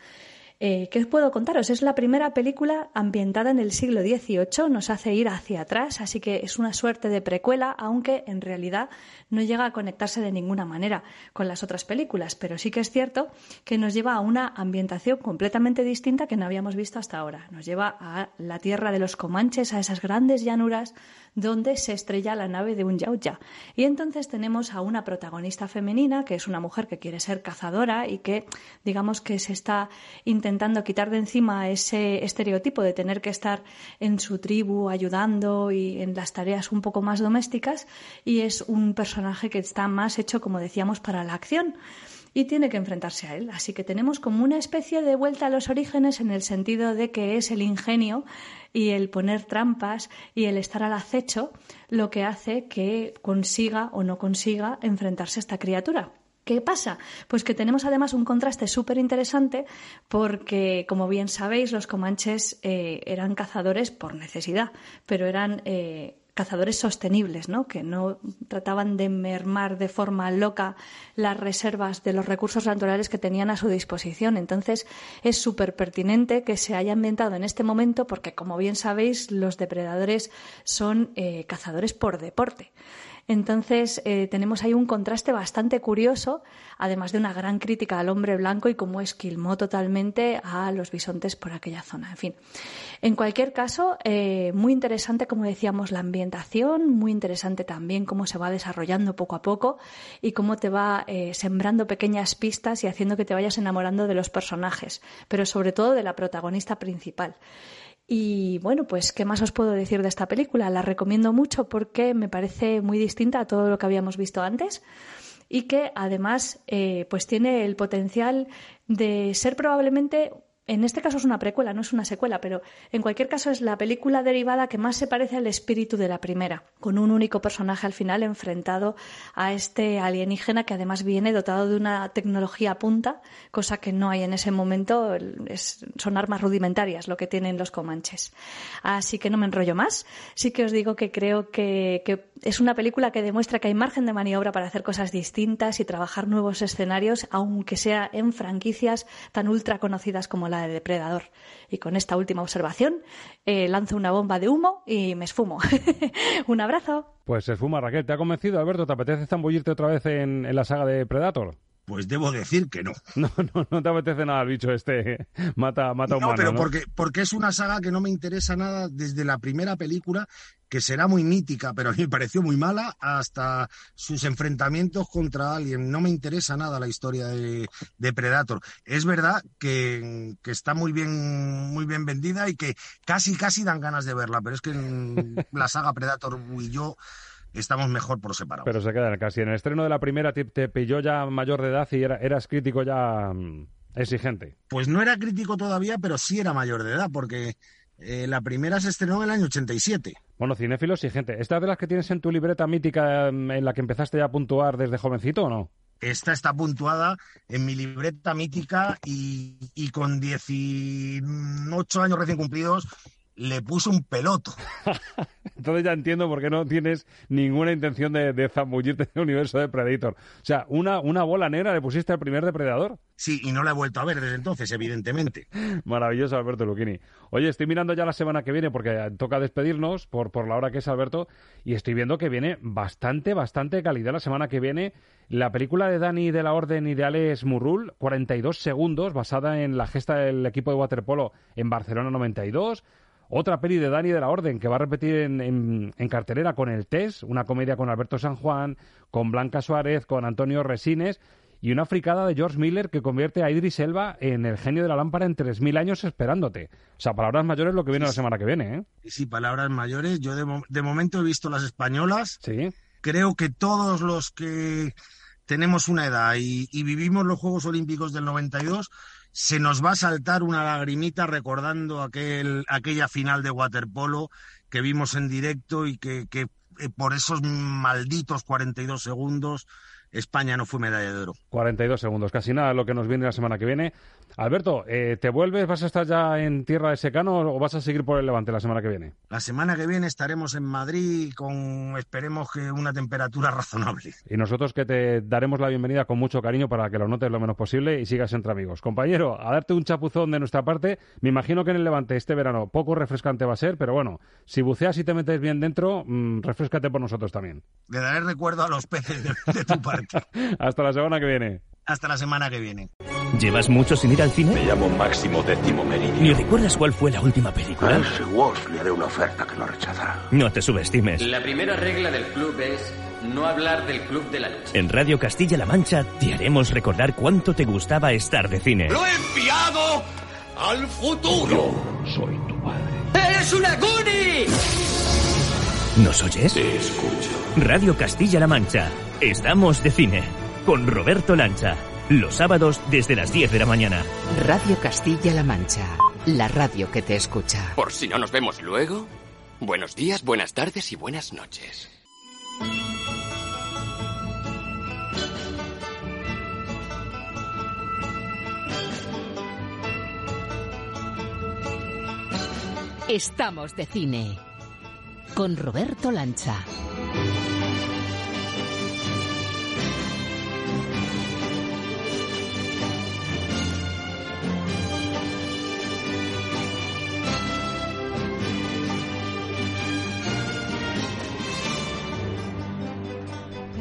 Eh, ¿Qué os puedo contaros? Es la primera película ambientada en el siglo XVIII, nos hace ir hacia atrás, así que es una suerte de precuela, aunque en realidad no llega a conectarse de ninguna manera con las otras películas, pero sí que es cierto que nos lleva a una ambientación completamente distinta que no habíamos visto hasta ahora. Nos lleva a la tierra de los Comanches, a esas grandes llanuras donde se estrella la nave de un Yautja. Y entonces tenemos a una protagonista femenina, que es una mujer que quiere ser cazadora y que, digamos que se está intentando quitar de encima ese estereotipo de tener que estar en su tribu ayudando y en las tareas un poco más domésticas. Y es un personaje que está más hecho, como decíamos, para la acción y tiene que enfrentarse a él. Así que tenemos como una especie de vuelta a los orígenes en el sentido de que es el ingenio y el poner trampas y el estar al acecho lo que hace que consiga o no consiga enfrentarse a esta criatura. ¿Qué pasa? Pues que tenemos además un contraste súper interesante porque, como bien sabéis, los comanches eh, eran cazadores por necesidad, pero eran eh, cazadores sostenibles, ¿no? que no trataban de mermar de forma loca las reservas de los recursos naturales que tenían a su disposición. Entonces, es súper pertinente que se haya ambientado en este momento porque, como bien sabéis, los depredadores son eh, cazadores por deporte. Entonces, eh, tenemos ahí un contraste bastante curioso, además de una gran crítica al hombre blanco y cómo esquilmó totalmente a los bisontes por aquella zona. En fin, en cualquier caso, eh, muy interesante, como decíamos, la ambientación, muy interesante también cómo se va desarrollando poco a poco y cómo te va eh, sembrando pequeñas pistas y haciendo que te vayas enamorando de los personajes, pero sobre todo de la protagonista principal. Y bueno, pues, ¿qué más os puedo decir de esta película? La recomiendo mucho porque me parece muy distinta a todo lo que habíamos visto antes y que además eh, pues tiene el potencial de ser probablemente en este caso es una precuela, no es una secuela, pero en cualquier caso es la película derivada que más se parece al espíritu de la primera, con un único personaje al final enfrentado a este alienígena que además viene dotado de una tecnología punta, cosa que no hay en ese momento, son armas rudimentarias lo que tienen los comanches. Así que no me enrollo más, sí que os digo que creo que, que es una película que demuestra que hay margen de maniobra para hacer cosas distintas y trabajar nuevos escenarios, aunque sea en franquicias tan ultra conocidas como la de Depredador. Y con esta última observación eh, lanzo una bomba de humo y me esfumo. <laughs> Un abrazo. Pues se esfuma, Raquel. ¿Te ha convencido, Alberto? ¿Te apetece zambullirte otra vez en, en la saga de Predator? Pues debo decir que no. <laughs> No, no, no te apetece nada el bicho este. Mata, mata no, humano. Pero ¿no? porque, porque es una saga que no me interesa nada desde la primera película, que será muy mítica, pero a mí me pareció muy mala, hasta sus enfrentamientos contra Alien. No me interesa nada la historia de, de Predator. Es verdad que, que, está muy bien, muy bien vendida y que casi, casi dan ganas de verla, pero es que en <laughs> la saga Predator y yo estamos mejor por separado. Pero se queda casi. En el estreno de la primera te, te pilló ya mayor de edad y era, eras crítico ya mmm, exigente. Pues no era crítico todavía, pero sí era mayor de edad, porque eh, la primera se estrenó en el año 87. Bueno, cinéfilo exigente. ¿Esta de las que tienes en tu libreta mítica en la que empezaste ya a puntuar desde jovencito o no? Esta está puntuada en mi libreta mítica y, y con 18 años recién cumplidos le puso un peloto. <laughs> Entonces ya entiendo por qué no tienes ninguna intención de, de zambullirte en el universo de Predator. O sea, una, una bola negra le pusiste al primer depredador. Sí, y no la he vuelto a ver desde entonces, evidentemente. <laughs> Maravilloso, Alberto Luquini. Oye, estoy mirando ya la semana que viene porque toca despedirnos por, por la hora que es, Alberto, y estoy viendo que viene bastante, bastante calidad la semana que viene. La película de Dani de la Orden y de Alex Murrul, 42 segundos, basada en la gesta del equipo de waterpolo en Barcelona 92. Otra peli de Dani de la Orden que va a repetir en, en, en, cartelera con El Test, una comedia con Alberto San Juan, con Blanca Suárez, con Antonio Resines y una fricada de George Miller que convierte a Idris Elba en el genio de la lámpara en 3.000 años esperándote. O sea, palabras mayores lo que viene sí, la semana que viene, ¿eh? Sí, palabras mayores. Yo de, mo de momento he visto las españolas. Sí. Creo que todos los que tenemos una edad y, y vivimos los Juegos Olímpicos del 92 se nos va a saltar una lagrimita recordando aquel, aquella final de waterpolo que vimos en directo y que, eh, por esos malditos 42 segundos España no fue medalla de oro. 42 segundos, casi nada lo que nos viene la semana que viene. Alberto, eh, ¿te vuelves? ¿Vas a estar ya en tierra de secano o vas a seguir por el Levante la semana que viene? La semana que viene estaremos en Madrid con, esperemos que una temperatura <laughs> razonable. Y nosotros que te daremos la bienvenida con mucho cariño para que lo notes lo menos posible y sigas entre amigos. Compañero, a darte un chapuzón de nuestra parte. Me imagino que en el Levante este verano poco refrescante va a ser, pero bueno, si buceas y te metes bien dentro, mmm, refrescate por nosotros también. Le daré recuerdo a los peces de, de tu parte. <laughs> Hasta la semana que viene. Hasta la semana que viene. ¿Llevas mucho sin ir al cine? Me llamo Máximo Décimo Meridio. ¿Ni recuerdas cuál fue la última película? A Elsie Walsh le haré una oferta que no rechazará. No te subestimes. La primera regla del club es no hablar del club de la leche. En Radio Castilla-La Mancha te haremos recordar cuánto te gustaba estar de cine. ¡Lo he enviado al futuro! Yo soy tu padre. ¡Eres una Goonie! ¿Nos oyes? Te escucho. Radio Castilla-La Mancha. Estamos de cine. Con Roberto Lancha. Los sábados desde las 10 de la mañana. Radio Castilla-La Mancha. La radio que te escucha. Por si no nos vemos luego. Buenos días, buenas tardes y buenas noches. Estamos de cine. Con Roberto Lancha.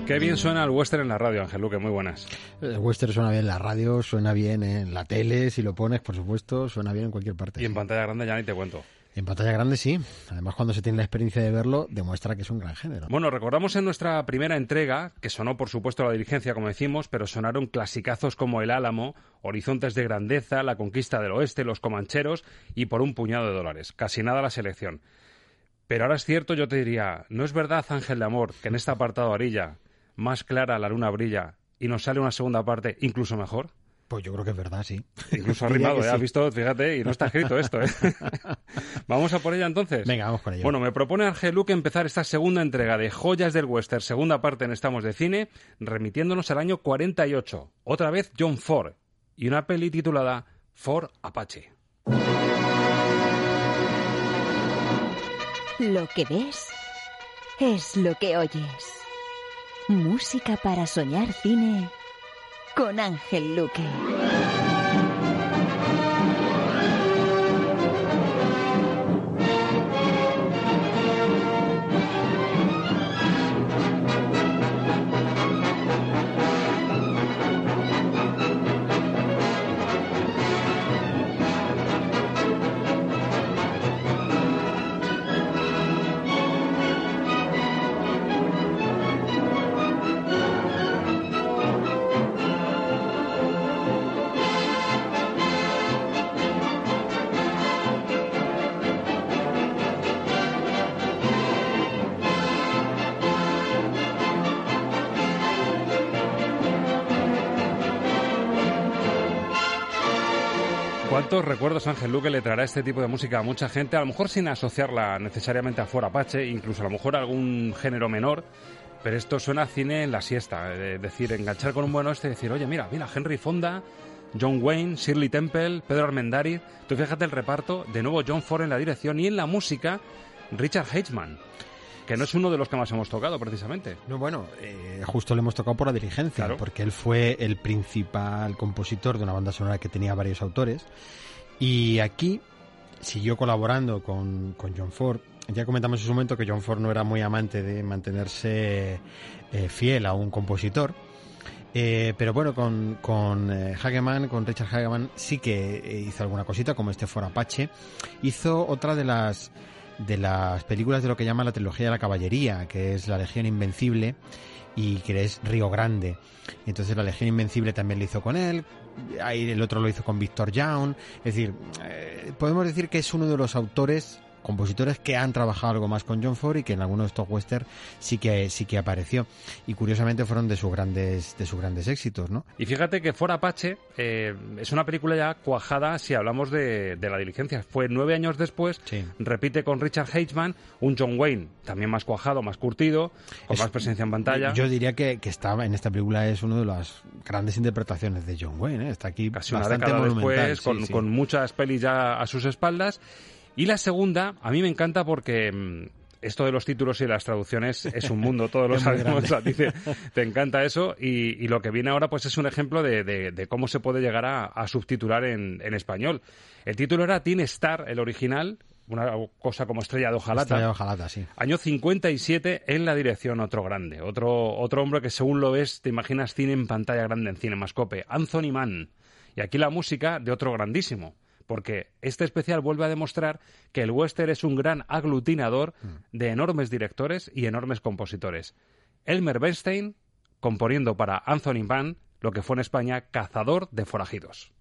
Qué bien suena el western en la radio, Ángel Luque, muy buenas. El western suena bien en la radio, suena bien en la tele, si lo pones, por supuesto, suena bien en cualquier parte. Y en pantalla grande ya ni te cuento. En pantalla grande sí. Además, cuando se tiene la experiencia de verlo, demuestra que es un gran género. Bueno, recordamos en nuestra primera entrega, que sonó por supuesto la dirigencia, como decimos, pero sonaron clasicazos como El Álamo, Horizontes de Grandeza, La Conquista del Oeste, Los Comancheros y por un puñado de dólares. Casi nada la selección. Pero ahora es cierto, yo te diría, ¿no es verdad, Ángel de Amor, que en este apartado Arilla, más clara la luna brilla y nos sale una segunda parte incluso mejor? Pues yo creo que es verdad, sí. Incluso <laughs> arrimado, ¿eh? Has visto, fíjate, y no está escrito esto, ¿eh? <laughs> ¿Vamos a por ella entonces? Venga, vamos con ella. Bueno, me propone Ángel Luque empezar esta segunda entrega de Joyas del Western, segunda parte en Estamos de Cine, remitiéndonos al año 48. Otra vez John Ford y una peli titulada Ford Apache. Lo que ves es lo que oyes. Música para soñar cine con Ángel Luque. ¿Cuántos recuerdos Ángel Luque le traerá este tipo de música a mucha gente? A lo mejor sin asociarla necesariamente a For Apache, incluso a lo mejor a algún género menor, pero esto suena a cine en la siesta. Es decir, enganchar con un buen oeste y decir, oye, mira, mira, Henry Fonda, John Wayne, Shirley Temple, Pedro Armendáriz. Tú fíjate el reparto, de nuevo John Ford en la dirección y en la música, Richard Heitzman que no es uno de los que más hemos tocado precisamente. No, bueno, eh, justo le hemos tocado por la dirigencia, porque él fue el principal compositor de una banda sonora que tenía varios autores. Y aquí siguió colaborando con, con John Ford. Ya comentamos en su momento que John Ford no era muy amante de mantenerse eh, fiel a un compositor. Eh, pero bueno, con, con eh, Hageman, con Richard Hageman, sí que hizo alguna cosita, como este For Apache. Hizo otra de las de las películas de lo que llama la trilogía de la caballería, que es La Legión Invencible y que es Río Grande. Entonces la Legión Invencible también lo hizo con él, ahí el otro lo hizo con Victor Young, es decir, eh, podemos decir que es uno de los autores compositores que han trabajado algo más con John Ford y que en algunos de estos western sí que sí que apareció y curiosamente fueron de sus grandes de sus grandes éxitos no y fíjate que For Apache eh, es una película ya cuajada si hablamos de, de la diligencia fue nueve años después sí. repite con Richard Heitzman un John Wayne también más cuajado más curtido con Es- más presencia en pantalla yo diría que, que estaba en esta película es una de las grandes interpretaciones de John Wayne ¿eh? está aquí casi una bastante década monumental después, sí, con, sí. con muchas pelis ya a sus espaldas. Y la segunda, a mí me encanta porque mm, esto de los títulos y las traducciones es un mundo, todos <laughs> lo sabemos, ti <laughs> te, encanta eso. Y, y lo que viene ahora pues es un ejemplo de, de- de cómo se puede llegar a, a subtitular en, en español. El título era Teen Star, el original, una cosa como Estrella de Ojalata. Estrella de Ojalata, sí. Año 57 en la dirección otro grande, otro, otro hombre que según lo ves te imaginas cine en pantalla grande en Cinemascope, Anthony Mann. Y aquí la música de otro grandísimo, porque este especial vuelve a demostrar que el western es un gran aglutinador de enormes directores y enormes compositores. Elmer Bernstein componiendo para Anthony Mann lo que fue en España Cazador de Forajidos.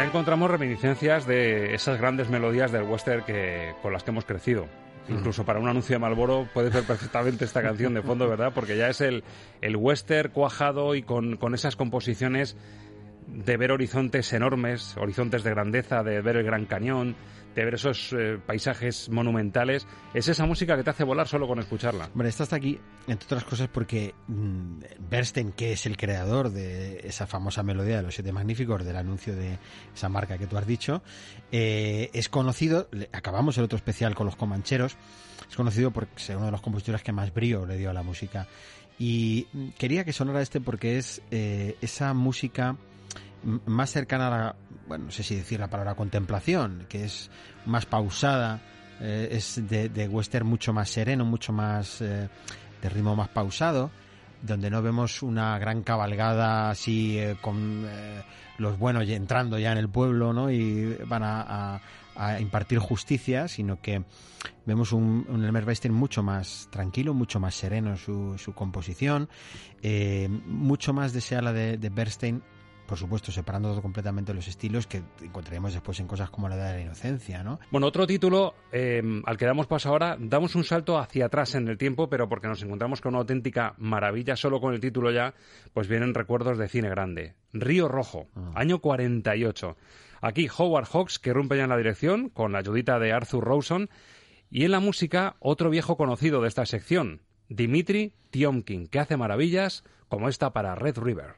Ya encontramos reminiscencias de esas grandes melodías del western que, con las que hemos crecido. Incluso para un anuncio de Malboro puedes ver perfectamente esta canción de fondo, ¿verdad? Porque ya es el, el western cuajado y con, con esas composiciones de ver horizontes enormes, horizontes de grandeza, de ver el Gran Cañón, de ver esos eh, paisajes monumentales, es esa música que te hace volar solo con escucharla. Hombre, esta está aquí, entre otras cosas, porque mm, Bernstein, que es el creador de esa famosa melodía de los Siete Magníficos, del anuncio de esa marca que tú has dicho, eh, es conocido, acabamos el otro especial con los Comancheros, es conocido por ser uno de los compositores que más brío le dio a la música. Y mm, quería que sonara este porque es eh, esa música más cercana a la, bueno, no sé si decir la palabra contemplación, que es más pausada, eh, es de, western mucho más sereno, mucho más eh, de ritmo más pausado, donde no vemos una gran cabalgada así eh, con los buenos entrando ya en el pueblo, ¿no? Y van a, impartir justicia, sino que vemos un, Elmer Western mucho más tranquilo, mucho más sereno su, su composición, mucho más deseada de, de Bernstein por supuesto, separando todo completamente los estilos que encontraremos después en cosas como la de la inocencia, ¿no? Bueno, otro título eh, al que damos paso ahora, damos un salto hacia atrás en el tiempo, pero porque nos encontramos con una auténtica maravilla, solo con el título ya, pues vienen recuerdos de cine grande. Río Rojo, ah. año 48. Aquí Howard Hawks, que rompe ya en la dirección, con la ayudita de Arthur Rawson, y en la música, otro viejo conocido de esta sección, Dimitri Tiomkin, que hace maravillas como esta para Red River.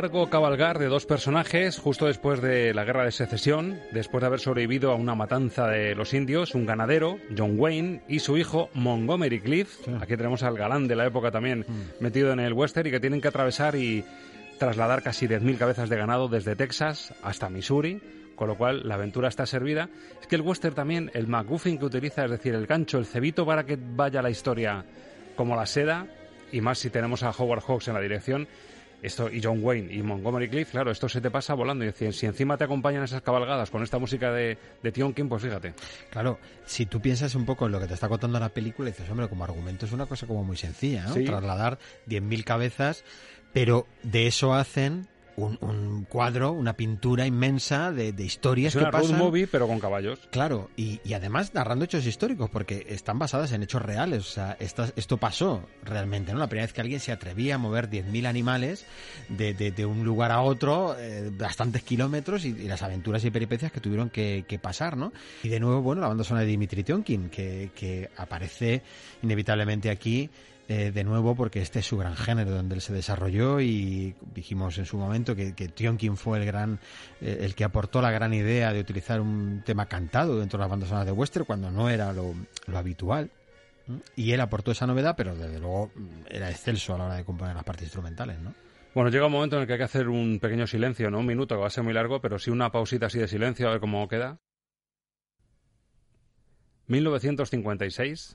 Largo cabalgar de dos personajes justo después de la guerra de secesión, después de haber sobrevivido a una matanza de los indios, un ganadero, John Wayne, y su hijo Montgomery Cliff. Aquí tenemos al galán de la época también mm. metido en el western y que tienen que atravesar y trasladar casi 10.000 cabezas de ganado desde Texas hasta Missouri, con lo cual la aventura está servida. Es que el western también, el MacGuffin que utiliza, es decir, el gancho, el cebito para que vaya la historia como la seda, y más si tenemos a Howard Hawks en la dirección, esto y John Wayne y Montgomery Cliff, claro, esto se te pasa volando. Y si, encima te acompañan esas cabalgadas con esta música de, de Tionkin, pues fíjate. Claro, si tú piensas un poco en lo que te está contando la película, dices, hombre, como argumento es una cosa como muy sencilla, ¿no? Trasladar 10.000 cabezas, pero de eso hacen un, cuadro, una pintura inmensa de, historias es que pasan. movie, pero con caballos. Claro, y, además narrando hechos históricos, porque están basadas en hechos reales. O sea, esto pasó realmente, ¿no? La primera vez que alguien se atrevía a mover 10.000 animales de, un lugar a otro, eh, bastantes kilómetros, y, las aventuras y peripecias que tuvieron que, pasar, ¿no? Y de nuevo, bueno, la banda sonora de Dimitri Tionkin, que, que aparece inevitablemente aquí eh, de nuevo porque este es su gran género donde él se desarrolló y dijimos en su momento que, que Tionkin fue el gran eh, el que aportó la gran idea de utilizar un tema cantado dentro de las bandas sonoras de western cuando no era lo, habitual y él aportó esa novedad pero desde luego mm, era excelso a la hora de componer las partes instrumentales ¿no? Bueno, llega un momento en el que hay que hacer un pequeño silencio, no un minuto, que va a ser muy largo, pero sí una pausita así de silencio, a ver cómo queda. 1956.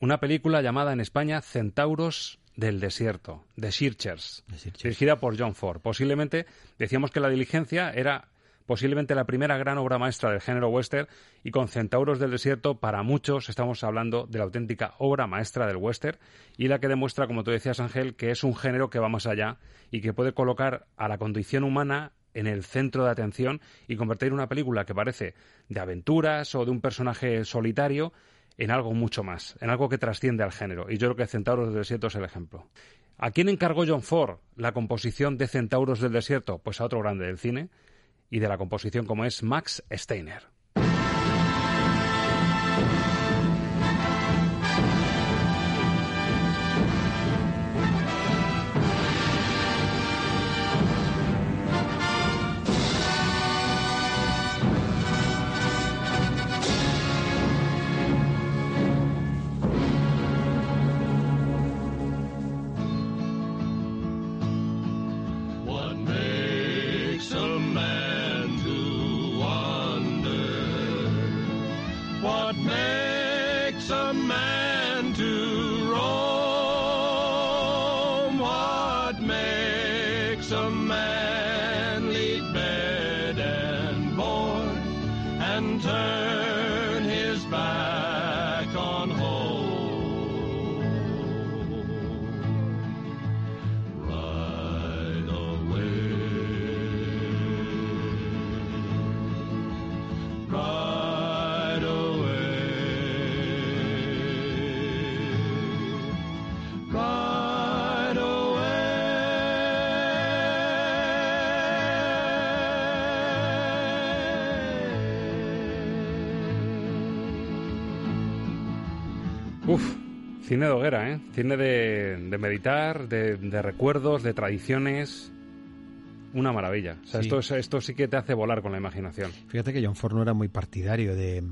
Una película llamada en España Centauros del Desierto, The Searchers, dirigida por John Ford. Posiblemente, decíamos que La Diligencia era posiblemente la primera gran obra maestra del género western y con Centauros del Desierto para muchos estamos hablando de la auténtica obra maestra del western y la que demuestra, como tú decías Ángel, que es un género que va más allá y que puede colocar a la condición humana en el centro de atención y convertir una película que parece de aventuras o de un personaje solitario en algo mucho más, en algo que trasciende al género. Y yo creo que Centauros del Desierto es el ejemplo. ¿A quién encargó John Ford la composición de Centauros del Desierto? Pues a otro grande del cine y de la composición como es Max Steiner. Cine de hoguera, ¿eh? Cine de, de meditar, de, de recuerdos, de tradiciones. Una maravilla. O sea, Sí. esto, es- esto sí que te hace volar con la imaginación. Fíjate que John Ford no era muy partidario de,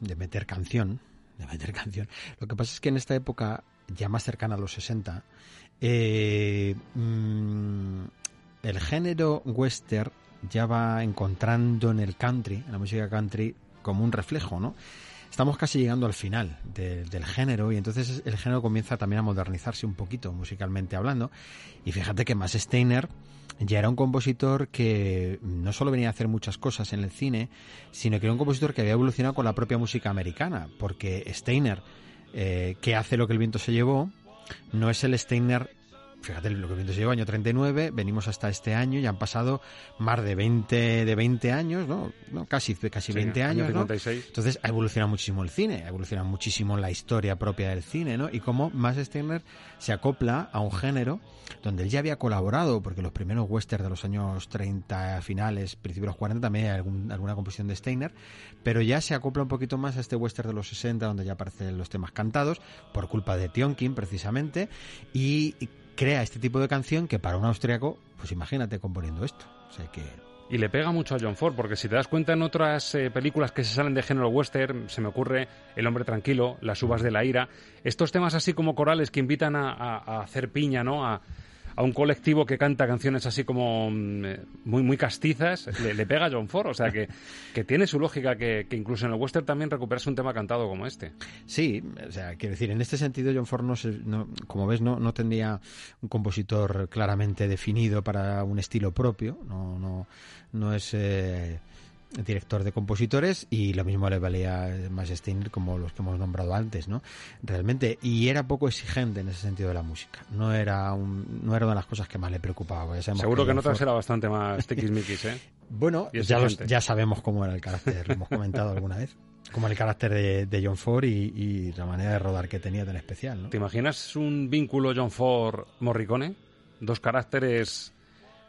de meter canción, de meter <laughs> canción. Lo que pasa es que en esta época, ya más cercana a los 60, eh, mm, el género western ya va encontrando en el country, en la música country, como un reflejo, ¿no? Estamos casi llegando al final de- del género y entonces el género comienza también a modernizarse un poquito musicalmente hablando. Y fíjate que Max Steiner ya era un compositor que no solo venía a hacer muchas cosas en el cine, sino que era un compositor que había evolucionado con la propia música americana, porque Steiner, eh, que hace lo que el viento se llevó, no es el Steiner, fíjate lo que viento se llevó, año 39, venimos hasta este año y han pasado más de 20, de 20 años, ¿no? No, casi, casi Sí, 20 año años, ¿no? 56. Entonces ha evolucionado muchísimo el cine, ha evolucionado muchísimo la historia propia del cine, ¿no? Y cómo Max Steiner se acopla a un género donde él ya había colaborado, porque los primeros westerns de los años 30 finales, principios de los 40 también hay algún- alguna composición de Steiner, pero ya se acopla un poquito más a este western de los 60 donde ya aparecen los temas cantados por culpa de Tionkin precisamente y crea este tipo de canción que para un austriaco, pues imagínate componiendo esto. O sea que Y le pega mucho a John Ford, porque si te das cuenta en otras eh, películas que se salen de género western, se me ocurre El hombre tranquilo, Las uvas de la ira, estos temas así como corales que invitan a, a- hacer piña, ¿no? A, a un colectivo que canta canciones así como mm, eh, muy muy castizas, le, le pega a John Ford, o sea que, que tiene su lógica que, que incluso en el western también recuperas un tema cantado como este. Sí, o sea, quiero decir, en este sentido John Ford, no, se- no- como ves, no, no tendría un compositor claramente definido para un estilo propio, no, no, no es eh, director de compositores y lo mismo le valía más Steiner como los que hemos nombrado antes, ¿no? Realmente, y era poco exigente en ese sentido de la música, no era, un, no era una de las cosas que más le preocupaba. Seguro que Ford- era bastante más ¿eh? <laughs> Bueno, ya, los- ya sabemos cómo era el carácter, lo hemos comentado alguna vez. Como el carácter de, de John Ford y, y la manera de rodar que tenía tan especial, ¿no? ¿Te imaginas un vínculo John Ford-Morricone? Dos caracteres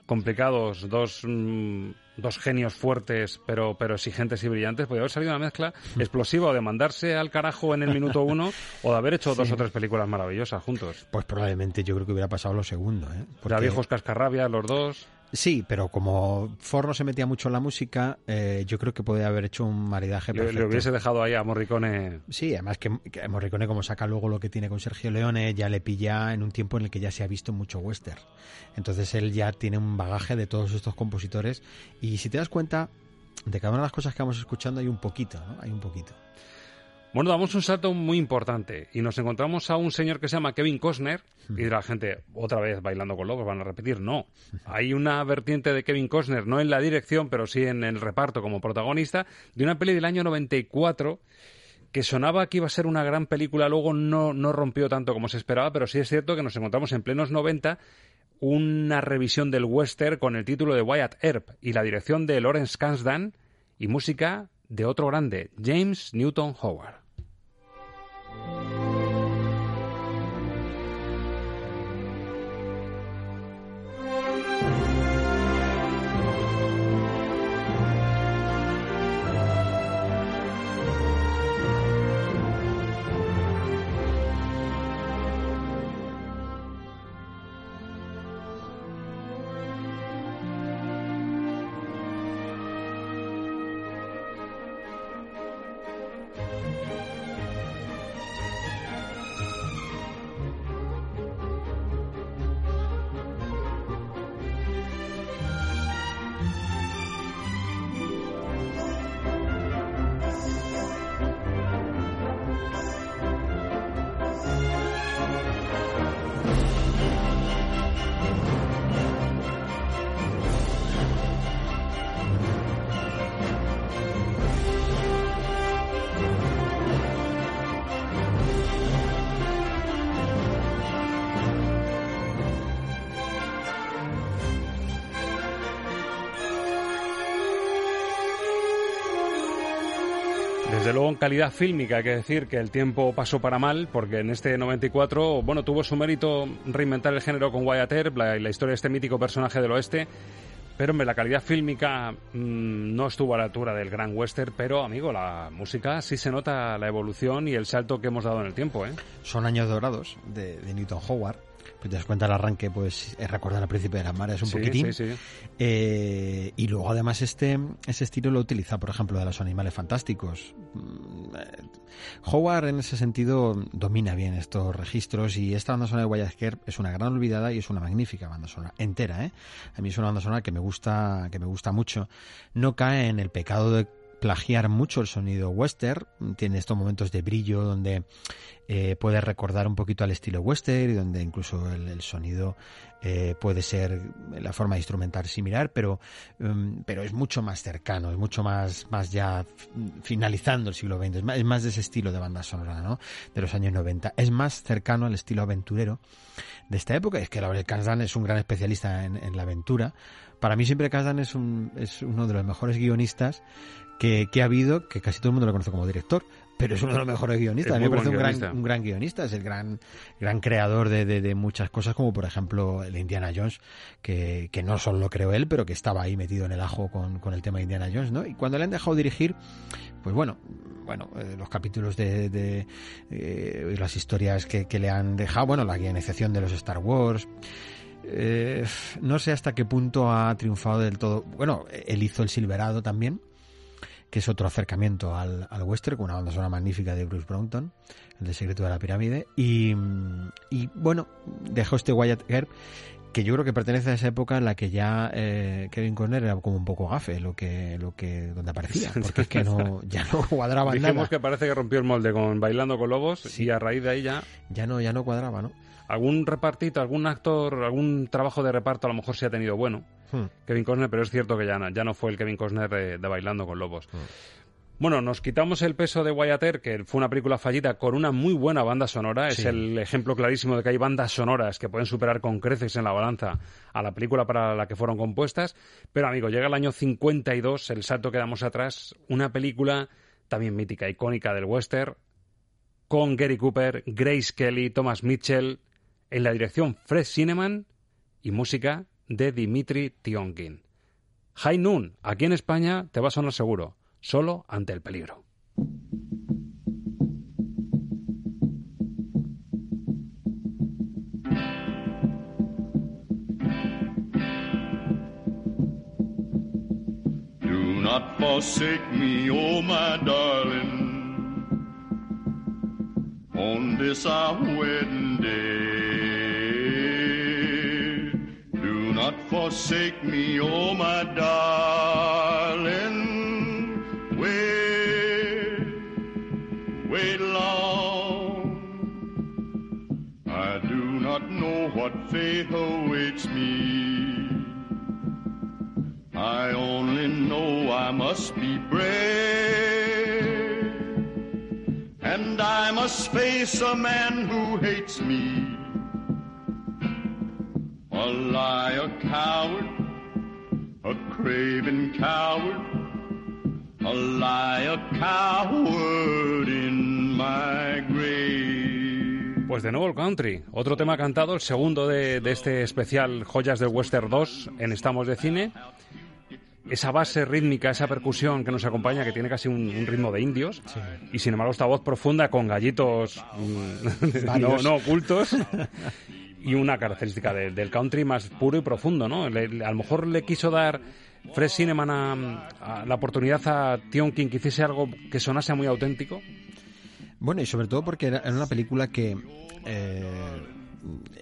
complicados, dos, mm, dos genios fuertes, pero, pero exigentes y brillantes. Podría haber salido una mezcla explosiva o de mandarse al carajo en el minuto <laughs> uno o de haber hecho dos o tres películas maravillosas juntos. Pues probablemente yo creo que hubiera pasado lo segundo, ¿eh? Ya Porque- viejos cascarrabias los dos. Sí, pero como Ford no se metía mucho en la música, eh, yo creo que podía haber hecho un maridaje perfecto. le hubiese dejado ahí a Morricone. Sí, además que, que Morricone como saca luego lo que tiene con Sergio Leone, ya le pilla en un tiempo en el que ya se ha visto mucho western. Entonces él ya tiene un bagaje de todos estos compositores y si te das cuenta, de cada una de las cosas que vamos escuchando hay un poquito, ¿no? Hay un poquito. Bueno, damos un salto muy importante y nos encontramos a un señor que se llama Kevin Costner y dirá la gente, otra vez bailando con lobos, van a repetir. No, hay una vertiente de Kevin Costner, no en la dirección, pero sí en el reparto como protagonista, de una peli del año 94 que sonaba que iba a ser una gran película, luego no, no rompió tanto como se esperaba, pero sí es cierto que nos encontramos en plenos 90 una revisión del western con el título de Wyatt Earp y la dirección de Lawrence Kasdan y música de otro grande, James Newton Howard. Calidad fílmica hay que decir que el tiempo pasó para mal porque en este 94, bueno, tuvo su mérito reinventar el género con Wyatt Earp, la, la historia de este mítico personaje del oeste, pero hombre, la calidad fílmica mmm, no estuvo a la altura del gran western, pero amigo, la música sí se nota la evolución y el salto que hemos dado en el tiempo, ¿eh? Son años dorados de Newton Howard pues te das cuenta el arranque, pues es recordar al príncipe de las mares un Sí, poquitín. sí, sí. Eh, y luego además este, ese estilo lo utiliza, por ejemplo, de los animales fantásticos. Mm, eh, Howard en ese sentido domina bien estos registros y esta banda sonora de Earp es una gran olvidada y es una magnífica banda sonora, entera, ¿eh? A mí es una banda sonora que me gusta, que me gusta mucho. No cae en el pecado de plagiar mucho el sonido western, tiene estos momentos de brillo donde eh, puede recordar un poquito al estilo western y donde incluso el, sonido eh, puede ser la forma de instrumentar similar, pero, um, pero es mucho más cercano, es mucho más, más ya finalizando el siglo XX, es más, de ese estilo de banda sonora, ¿no? De los años 90. Es más cercano al estilo aventurero de esta época. Es que Laurel Kasdan es un gran especialista en, en la aventura. Para mí siempre Kasdan es, un, es uno de los mejores guionistas que, que, ha habido, que casi todo el mundo lo conoce como director, pero es uno de los mejores guionistas. A mí me parece un gran, guionista. un gran guionista, es el gran, gran creador de, de, de muchas cosas, como por ejemplo el Indiana Jones, que, que no solo lo creó él, pero que estaba ahí metido en el ajo con, con el tema de Indiana Jones, ¿no? Y cuando le han dejado dirigir, pues bueno, bueno, eh, los capítulos de, de eh, las historias que, que le han dejado, bueno, la guionización de los Star Wars, eh, no sé hasta qué punto ha triunfado del todo. Bueno, él hizo El Silverado también, que es otro acercamiento al, al western, con una banda sonora magnífica de Bruce Brownton, el de Secreto de la Pirámide. Y, y bueno, dejó este Wyatt Earp, que yo creo que pertenece a esa época en la que ya eh, Kevin Conner era como un poco gafe, lo que, lo que donde aparecía, porque es que <laughs> no, ya no <laughs> cuadraba Dijimos nada. que parece que rompió el molde con Bailando con Lobos y a raíz de ahí ya... Ya no, ya no cuadraba, ¿no? Algún repartito, algún actor, algún trabajo de reparto a lo mejor sí ha tenido bueno. Hmm. Kevin Costner, pero es cierto que ya no, ya no fue el Kevin Costner de, de Bailando con Lobos. Hmm. Bueno, nos quitamos el peso de Wyatt Earp, que fue una película fallida con una muy buena banda sonora. Es el ejemplo clarísimo de que hay bandas sonoras que pueden superar con creces en la balanza a la película para la que fueron compuestas. Pero, amigo, llega el año 52, el salto que damos atrás, una película también mítica, icónica del western, con Gary Cooper, Grace Kelly, Thomas Mitchell, en la dirección Fred Cineman y música de Dimitri Tionkin. High Noon, aquí en España te va a sonar seguro, solo ante el peligro. Do not forsake me, oh my darling, on this our wedding day. Do not forsake me, oh my darling. Wait, wait long. I do not know what fate awaits me. I only know I must be brave, and I must face a man who hates me. A liar, coward, a craven coward, a liar, coward in my grave. Pues de nuevo el country, otro tema cantado, el segundo de, de este especial Joyas del Western 2 en Estamos de Cine. Esa base rítmica, esa percusión que nos acompaña, que tiene casi un, un ritmo de indios, y sin embargo esta voz profunda con gallitos mm, <laughs> no, ocultos, y una característica de- del country más puro y profundo, ¿no? Le- le- a lo mejor le quiso dar Fred Cineman a, a la oportunidad a Tionkin que hiciese algo que sonase muy auténtico. Bueno, y sobre todo porque era era una película que eh,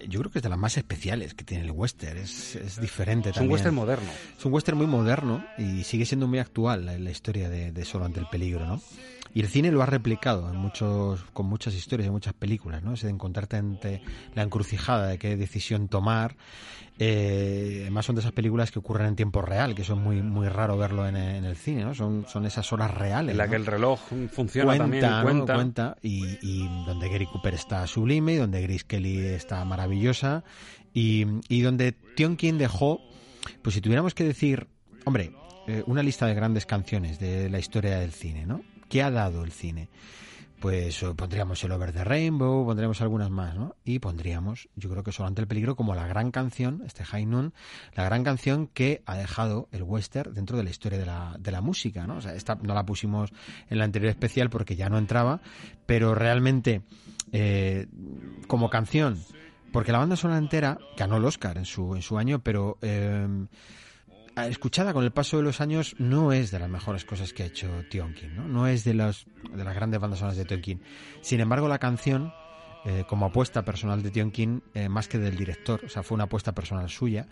yo creo que es de las más especiales que tiene el western. Es, es diferente Es un también. western moderno. Es un western muy moderno y sigue siendo muy actual la, la historia de, de Solo ante el peligro, ¿no? Y el cine lo ha replicado en muchos, con muchas historias y muchas películas, ¿no? Ese de encontrarte ante la encrucijada de qué decisión tomar. Eh, además son de esas películas que ocurren en tiempo real, que son muy, muy raro verlo en, el- en el cine, ¿no? Son, son esas horas reales. En la ¿no? que el reloj funciona también, ¿no? cuenta. Cuenta, y, y donde Gary Cooper está sublime, y donde Grace Kelly está maravillosa, y, y donde Tionkin dejó, pues si tuviéramos que decir, hombre, eh, una lista de grandes canciones de la historia del cine, ¿no? ¿Qué ha dado el cine? Pues eh, pondríamos el Over the Rainbow, pondríamos algunas más, ¿no? Y pondríamos, yo creo que solamente el peligro como la gran canción, este High Noon, la gran canción que ha dejado el western dentro de la historia de la, de la música, ¿no? O sea, esta no la pusimos en la anterior especial porque ya no entraba, pero realmente eh, como canción, porque la banda sonora entera ganó el Oscar en su, en su año, pero... Eh, escuchada con el paso de los años, no es de las mejores cosas que ha hecho Tionkin, ¿no? No es de, las de las grandes bandas sonoras de Tionkin. Sin embargo, la canción, eh, como apuesta personal de Tionkin, eh, más que del director, o sea, fue una apuesta personal suya,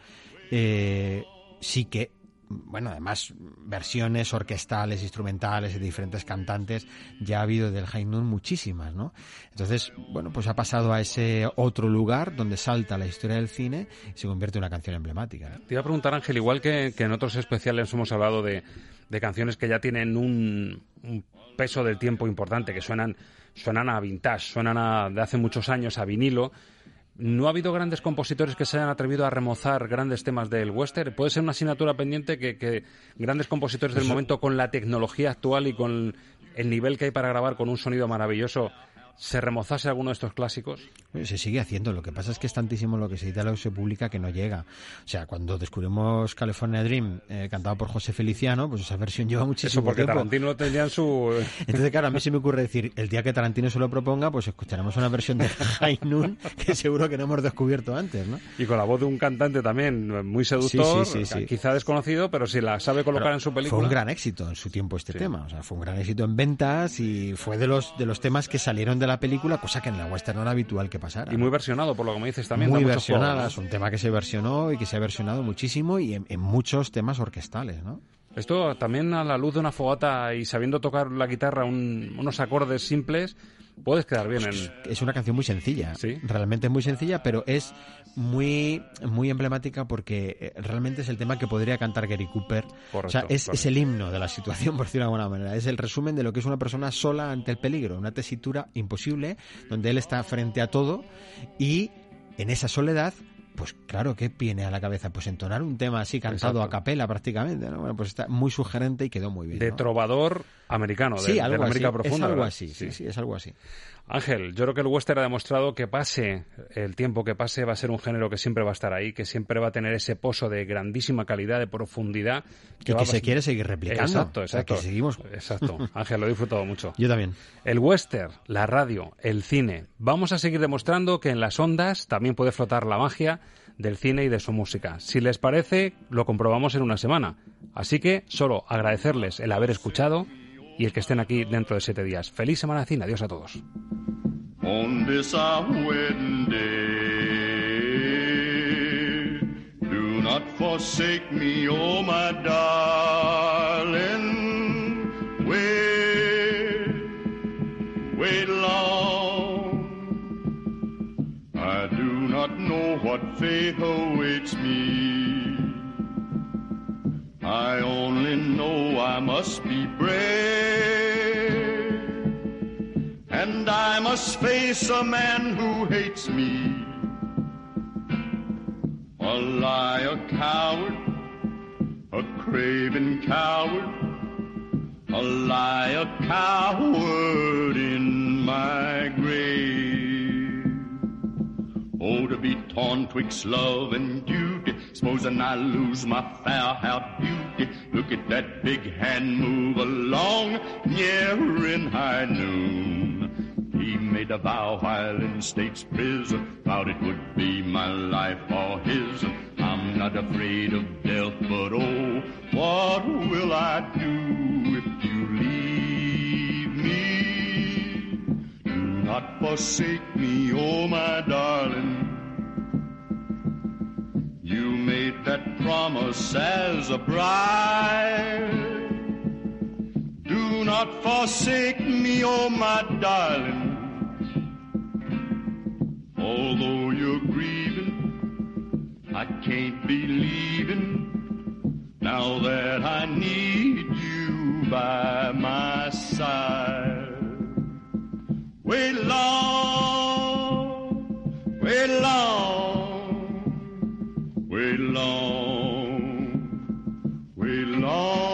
eh, sí que bueno, además, versiones orquestales, instrumentales de diferentes cantantes, ya ha habido del High muchísimas, ¿no? Entonces, bueno, pues ha pasado a ese otro lugar donde salta la historia del cine y se convierte en una canción emblemática. Te iba a preguntar, Ángel, igual que, en otros especiales hemos hablado de, canciones que ya tienen un, peso del tiempo importante, que suenan, suenan a vintage, suenan a, de hace muchos años a vinilo, no ha habido grandes compositores que se hayan atrevido a remozar grandes temas del western. Puede ser una asignatura pendiente que, grandes compositores del momento, con la tecnología actual y con el nivel que hay para grabar con un sonido maravilloso, se remozase alguno de estos clásicos? Se sigue haciendo. Lo que pasa es que es tantísimo lo que se edita, lo que se publica, que no llega. O sea, cuando descubrimos California Dream, eh, cantado por José Feliciano, pues esa versión lleva muchísimo Eso porque tiempo. Tarantino lo tendría en su... Entonces, claro, a mí se me ocurre decir, el día que Tarantino se lo proponga, pues escucharemos una versión de <laughs> High Noon que seguro que no hemos descubierto antes, ¿no? Y con la voz de un cantante también muy seductor, quizá desconocido, pero si la sabe colocar en su película... Fue un gran éxito en su tiempo este tema. O sea, fue un gran éxito en ventas y fue de los, de los temas que salieron de la película, cosa que en la western no era habitual que pasara. Y muy versionado, por lo que me dices también. Muy versionada, es un tema que se versionó y que se ha versionado muchísimo y en, muchos temas orquestales, ¿no? Esto también a la luz de una fogata y sabiendo tocar la guitarra unos acordes simples, puedes quedar bien en... Es una canción muy sencilla, ¿Sí? realmente es muy sencilla, pero es muy, muy emblemática porque eh, realmente es el tema que podría cantar Gary Cooper. o sea, es, es, el himno de la situación, <laughs> por decirlo de alguna manera. Es el resumen de lo que es una persona sola ante el peligro, una tesitura imposible, donde él está frente a todo y en esa soledad pues claro, ¿qué viene a la cabeza? Pues entonar un tema así cantado a capela prácticamente. Bueno, pues está muy sugerente y quedó muy bien. De trovador americano, de, la América profunda. Es algo así, sí, sí, es algo así. Ángel, yo creo que el western ha demostrado que pase el tiempo que pase va a ser un género que siempre va a estar ahí, que siempre va a tener ese pozo de grandísima calidad, de profundidad. Que, que se quiere seguir replicando. Exacto, exacto. que seguimos... Exacto. Ángel, lo he disfrutado mucho. Yo también. El western, la radio, el cine. Vamos a seguir demostrando que en las ondas también puede flotar la magia del cine y de su música. Si les parece, lo comprobamos en una semana. Así que solo agradecerles el haber escuchado y el que estén aquí dentro de siete días. Feliz semana. Adiós a todos. On this I must be brave. And I must face a man who hates me. A liar, coward, a craven coward, a liar, coward in my grave. Oh, to be torn twixt love and duty, supposing I lose my fair haired beauty. Look at that big hand move along, near in high noon. He made a vow while in state's prison, vowed it would be my life or his. I'm not afraid of death, but oh, what will I do if you leave me? Do not forsake me, oh my darling. You made that promise as a bride. Do not forsake me, oh my darling. Although you're grieving, I can't be leaving now that I need you by my side. Wait long, wait long we long, we long.